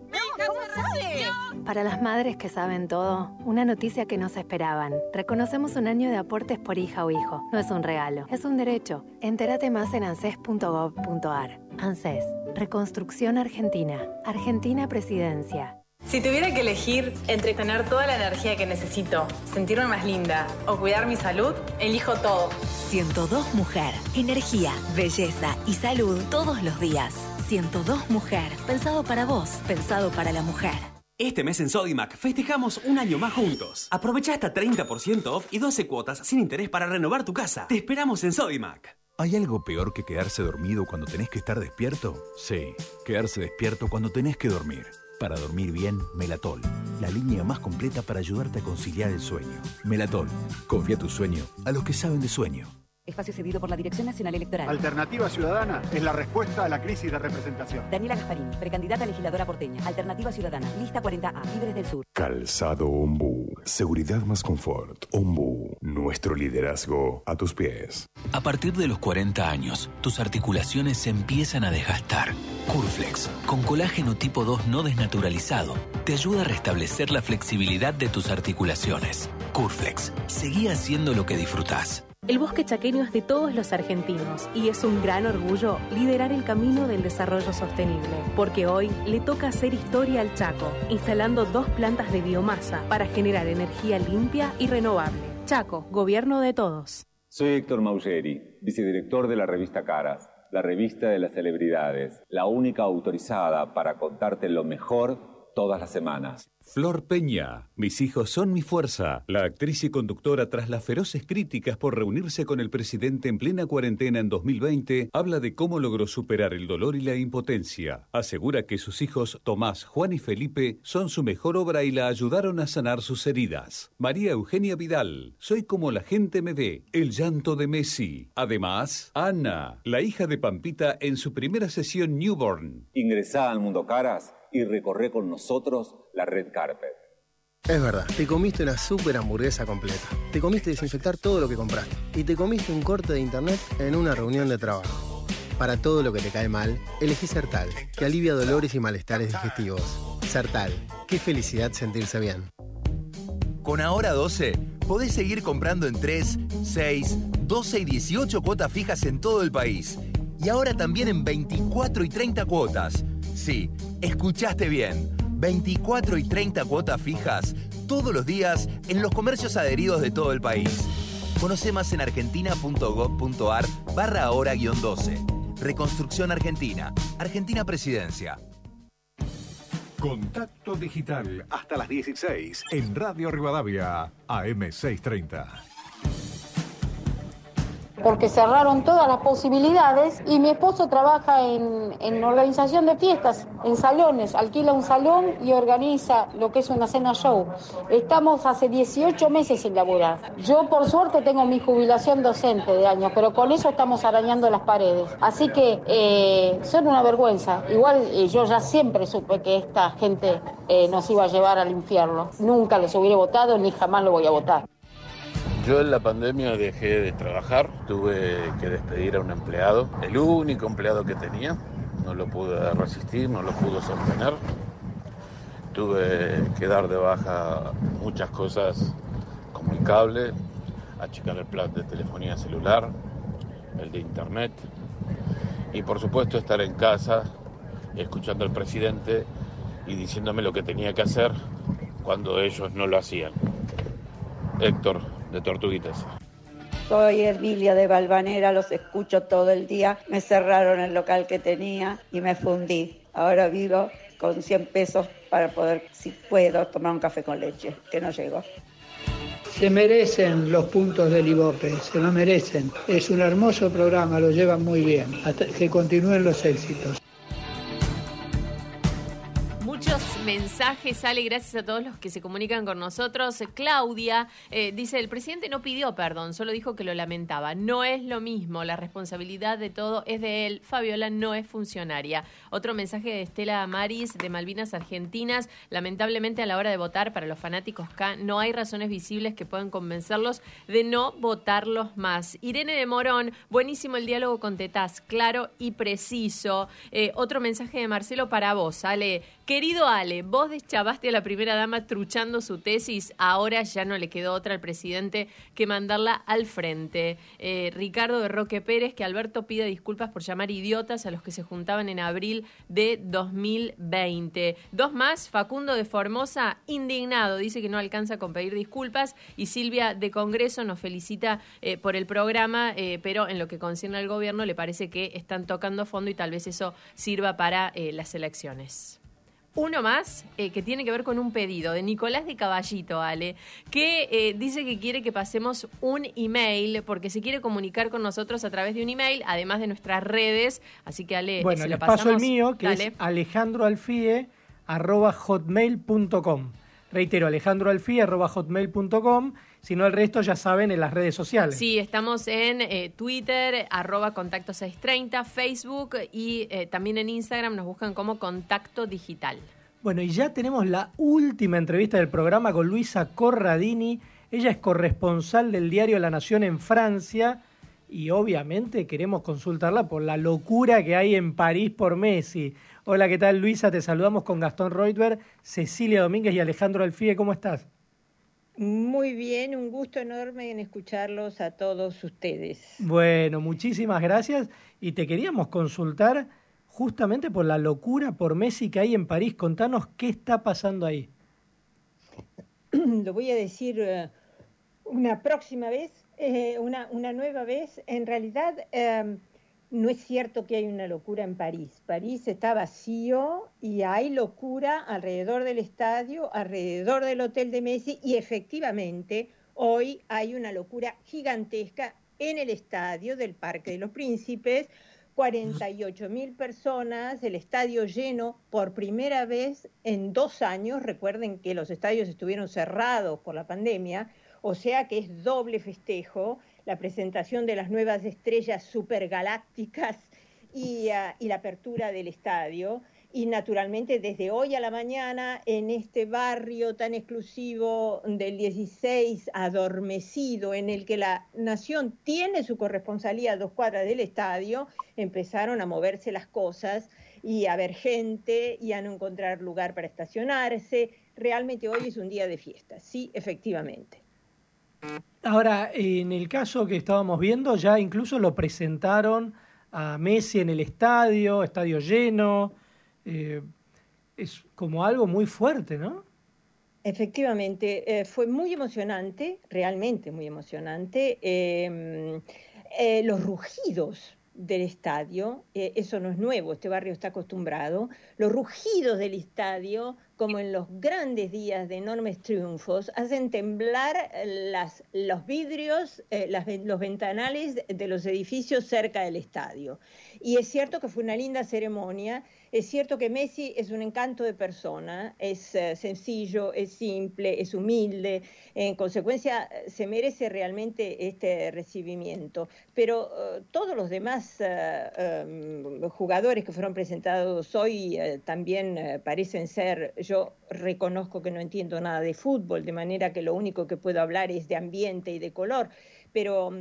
Para las madres que saben todo, una noticia que no se esperaban. Reconocemos un año de aportes por hija o hijo. No es un regalo, es un derecho. Entérate más en anses.gov.ar. ANSES, Reconstrucción Argentina. Argentina Presidencia. Si tuviera que elegir entre tener toda la energía que necesito, sentirme más linda o cuidar mi salud, elijo todo. 102 Mujer. Energía, belleza y salud todos los días. 102 Mujer. Pensado para vos, pensado para la mujer. Este mes en Sodimac festejamos un año más juntos. Aprovecha hasta 30% off y 12 cuotas sin interés para renovar tu casa. Te esperamos en Sodimac. ¿Hay algo peor que quedarse dormido cuando tenés que estar despierto? Sí, quedarse despierto cuando tenés que dormir. Para dormir bien, Melatol, la línea más completa para ayudarte a conciliar el sueño. Melatol, confía tu sueño a los que saben de sueño. Espacio cedido por la Dirección Nacional Electoral. Alternativa Ciudadana es la respuesta a la crisis de representación. Daniela Gasparín, precandidata a legisladora porteña. Alternativa Ciudadana, lista 40A, Libres del Sur. Calzado Ombu. Seguridad más confort. Ombu. Nuestro liderazgo a tus pies. A partir de los 40 años, tus articulaciones se empiezan a desgastar. Curflex, con colágeno tipo 2 no desnaturalizado, te ayuda a restablecer la flexibilidad de tus articulaciones. Curflex, seguí haciendo lo que disfrutás. El bosque chaqueño es de todos los argentinos y es un gran orgullo liderar el camino del desarrollo sostenible, porque hoy le toca hacer historia al Chaco, instalando dos plantas de biomasa para generar energía limpia y renovable. Chaco, gobierno de todos. Soy Héctor Maugeri, vicedirector de la revista Caras, la revista de las celebridades, la única autorizada para contarte lo mejor todas las semanas. Flor Peña, Mis hijos son mi fuerza. La actriz y conductora, tras las feroces críticas por reunirse con el presidente en plena cuarentena en 2020, habla de cómo logró superar el dolor y la impotencia. Asegura que sus hijos, Tomás, Juan y Felipe, son su mejor obra y la ayudaron a sanar sus heridas. María Eugenia Vidal, Soy como la gente me ve, El llanto de Messi. Además, Ana, la hija de Pampita en su primera sesión Newborn. Ingresá al Mundo Caras y recorre con nosotros la red carpet. Es verdad, te comiste una super hamburguesa completa. Te comiste desinfectar todo lo que compraste. Y te comiste un corte de internet en una reunión de trabajo. Para todo lo que te cae mal, elegí Sertal, que alivia dolores y malestares digestivos. Sertal, qué felicidad sentirse bien. Con Ahora 12, podés seguir comprando en 3, 6, 12 y 18 cuotas fijas en todo el país. Y ahora también en 24 y 30 cuotas. Sí, escuchaste bien. 24 y 30 cuotas fijas todos los días en los comercios adheridos de todo el país. Conoce más en argentina.gov.ar barra ahora-12. Reconstrucción Argentina. Argentina Presidencia. Contacto Digital hasta las 16 en Radio Rivadavia, AM630 porque cerraron todas las posibilidades y mi esposo trabaja en, en, organización de fiestas, en salones, alquila un salón y organiza lo que es una cena show. Estamos hace 18 meses sin laburar. Yo por suerte tengo mi jubilación docente de años, pero con eso estamos arañando las paredes. Así que eh, son una vergüenza. Igual eh, yo ya siempre supe que esta gente eh, nos iba a llevar al infierno. Nunca les hubiera votado ni jamás lo voy a votar. Yo en la pandemia dejé de trabajar, tuve que despedir a un empleado, el único empleado que tenía, no lo pude resistir, no lo pude sostener. Tuve que dar de baja muchas cosas como el cable, achicar el plan de telefonía celular, el de internet y por supuesto estar en casa escuchando al presidente y diciéndome lo que tenía que hacer cuando ellos no lo hacían. Héctor, de Tortuguitas. Soy Ermilia de Balvanera, los escucho todo el día. Me cerraron el local que tenía y me fundí. Ahora vivo con 100 pesos para poder, si puedo, tomar un café con leche, que no llegó. Se merecen los puntos del IVOPE, se lo merecen. Es un hermoso programa, lo llevan muy bien. Hasta que continúen los éxitos mensajes, sale gracias a todos los que se comunican con nosotros. Claudia eh, dice, el presidente no pidió perdón, solo dijo que lo lamentaba. No es lo mismo, la responsabilidad de todo es de él. Fabiola no es funcionaria. Otro mensaje de Estela Maris de Malvinas Argentinas. Lamentablemente a la hora de votar para los fanáticos K no hay razones visibles que puedan convencerlos de no votarlos más. Irene de Morón, buenísimo el diálogo con Tetaz, claro y preciso. Eh, otro mensaje de Marcelo para vos, sale Querido Ale, vos deschavaste a la primera dama truchando su tesis, ahora ya no le quedó otra al presidente que mandarla al frente. Eh, Ricardo de Roque Pérez, que Alberto pide disculpas por llamar idiotas a los que se juntaban en abril de 2020. Dos más, Facundo de Formosa, indignado, dice que no alcanza con pedir disculpas, y Silvia de Congreso nos felicita eh, por el programa, eh, pero en lo que concierne al gobierno le parece que están tocando fondo y tal vez eso sirva para las elecciones. Uno más eh, que tiene que ver con un pedido de Nicolás de Caballito, Ale, que eh, dice que quiere que pasemos un email porque se quiere comunicar con nosotros a través de un email, además de nuestras redes. Así que, Ale, bueno, les paso el mío, que es alejandroalfie.hotmail.com. Reitero, alejandroalfie.hotmail.com. Si no, el resto ya saben en las redes sociales. Sí, estamos en eh, Twitter, arroba contacto 630, Facebook y eh, también en Instagram nos buscan como contacto digital. Bueno, y ya tenemos la última entrevista del programa con Luisa Corradini. Ella es corresponsal del diario La Nación en Francia y obviamente queremos consultarla por la locura que hay en París por Messi. Hola, ¿qué tal Luisa? Te saludamos con Gastón Reutberg, Cecilia Domínguez y Alejandro Alfie. ¿Cómo estás? Muy bien, un gusto enorme en escucharlos a todos ustedes. Bueno, muchísimas gracias y te queríamos consultar justamente por la locura por Messi que hay en París. Contanos qué está pasando ahí. Lo voy a decir eh, una próxima vez, eh, una, una, nueva vez. En realidad, eh, no es cierto que hay una locura en París. París está vacío y hay locura alrededor del estadio, alrededor del hotel de Messi y efectivamente hoy hay una locura gigantesca en el estadio del Parque de los Príncipes. 48 mil personas, el estadio lleno por primera vez en dos años. Recuerden que los estadios estuvieron cerrados por la pandemia, o sea que es doble festejo la presentación de las nuevas estrellas supergalácticas y, ah, y la apertura del estadio. y naturalmente desde hoy a la mañana en este barrio tan exclusivo del 16 adormecido en el que la nación tiene su corresponsalía a dos cuadras del estadio, empezaron a moverse las cosas y a ver gente y a no encontrar lugar para estacionarse. Realmente hoy es un día de fiesta, sí, efectivamente. Ahora, en el caso que estábamos viendo, ya incluso lo presentaron a Messi en el estadio, estadio lleno eh, es como algo muy fuerte, ¿no? Efectivamente, eh, fue muy emocionante, realmente muy emocionante. Em, eh, los rugidos del estadio, eso no es nuevo, este barrio está acostumbrado, los rugidos del estadio, como en los grandes días de enormes triunfos, hacen temblar los vidrios, los ventanales de los edificios cerca del estadio. Y es cierto que fue una linda ceremonia es cierto que Messi es un encanto de persona, es eh, sencillo, es simple, es humilde, en consecuencia se merece realmente este recibimiento. Pero eh, todos los demás eh, em, jugadores que fueron presentados hoy también parecen ser, yo reconozco que no entiendo nada de fútbol, de manera que lo único que puedo hablar es de ambiente y de color, pero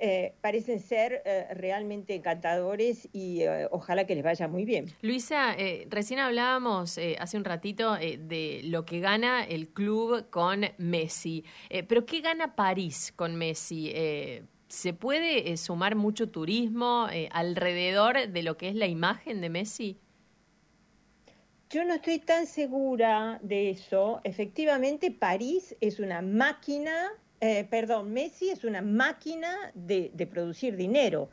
eh, parecen ser eh, realmente encantadores y eh, ojalá que les vaya muy bien. Luisa, recién hablábamos hace un ratito de lo que gana el club con Messi, pero ¿qué gana París con Messi? ¿Se puede sumar mucho turismo alrededor de lo que es la imagen de Messi? Yo no estoy tan segura de eso. Efectivamente, París es una máquina eh, perdón, Messi es una máquina de, producir dinero.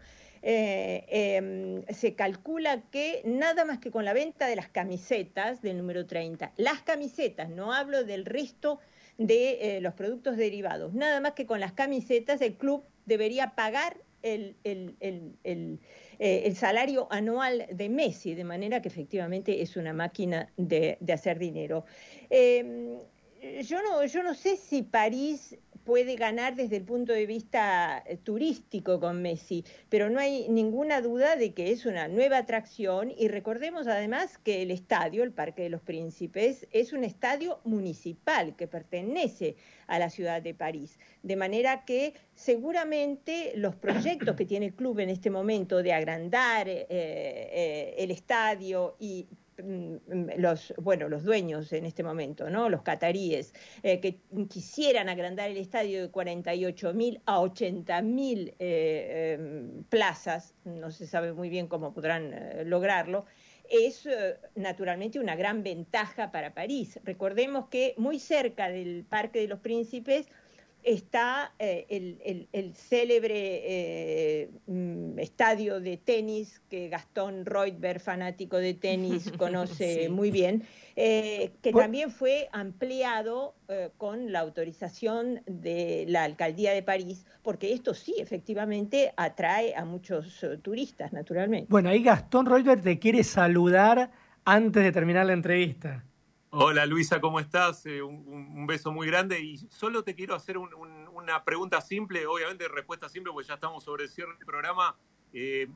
Eh, em, se calcula que nada más que con la venta de las camisetas del número 30, las camisetas, no hablo del resto de eh, los productos derivados, nada más que con las camisetas el club debería pagar el, salario anual de Messi, de manera que efectivamente es una máquina de, de hacer dinero. Em, yo no, yo no sé si París puede ganar desde el punto de vista eh, turístico con Messi, pero no hay ninguna duda de que es una nueva atracción y recordemos además que el estadio, el Parque de los Príncipes, es un estadio municipal que pertenece a la ciudad de París, de manera que seguramente los proyectos que tiene el club en este momento de agrandar eh, eh, el estadio y los, bueno, los dueños en este momento, ¿no? Los cataríes, eh, que quisieran agrandar el estadio de 48 mil a 80 mil eh, em, plazas, no se sabe muy bien cómo podrán eh, lograrlo, es naturalmente una gran ventaja para París. Recordemos que muy cerca del Parque de los Príncipes está eh, el, célebre eh, mm, estadio de tenis que Gastón Reutberg, fanático de tenis, conoce muy bien, eh, que también fue ampliado con la autorización de la alcaldía de París, porque esto sí, efectivamente, atrae a muchos turistas, naturalmente. Bueno, ahí Gastón Reutberg te quiere saludar antes de terminar la entrevista. Hola Luisa, ¿cómo estás? Eh, un, beso muy grande y solo te quiero hacer una pregunta simple, obviamente respuesta simple porque ya estamos sobre el cierre del programa. Eh,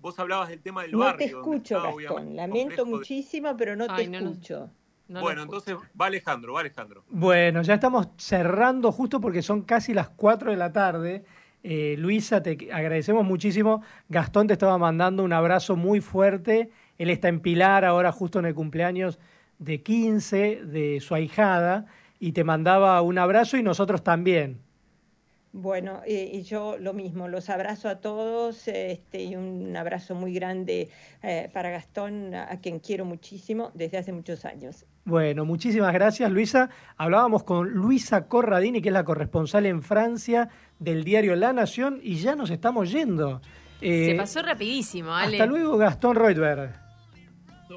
vos hablabas del tema del barrio. No te escucho, Gastón. Lamento muchísimo, pero no te escucho. bueno, entonces va Alejandro, va Alejandro. Bueno, ya estamos cerrando justo porque son casi las 4 de la tarde. Eh, Luisa, te agradecemos muchísimo. Gastón te estaba mandando un abrazo muy fuerte. Él está en Pilar ahora justo en el cumpleaños de 15 de su ahijada y te mandaba un abrazo y nosotros también. Bueno, y yo lo mismo, los abrazo a todos este, y un abrazo muy grande eh, para Gastón, a quien quiero muchísimo desde hace muchos años. Bueno, muchísimas gracias Luisa. Hablábamos con Luisa Corradini, que es la corresponsal en Francia del diario La Nación, y ya nos estamos yendo. Se eh, pasó rapidísimo, Ale. Hasta luego, Gastón Reutberg.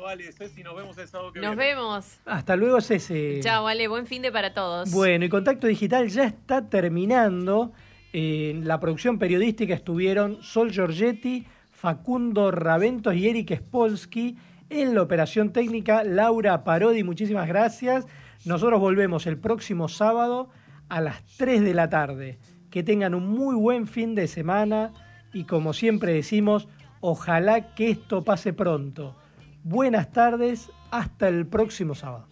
Ale, Ceci, nos vemos el sábado que nos vemos. Hasta luego, Ceci. Chao, Ale, buen fin de para todos. Bueno, y Contacto Digital ya está terminando. En la producción periodística estuvieron Sol Giorgetti, Facundo Raventos y Eric Spolsky. En la operación técnica, Laura Parodi, muchísimas gracias. Nosotros volvemos el próximo sábado a las 3 de la tarde. Que tengan un muy buen fin de semana y como siempre decimos, ojalá que esto pase pronto Buenas tardes, hasta el próximo sábado.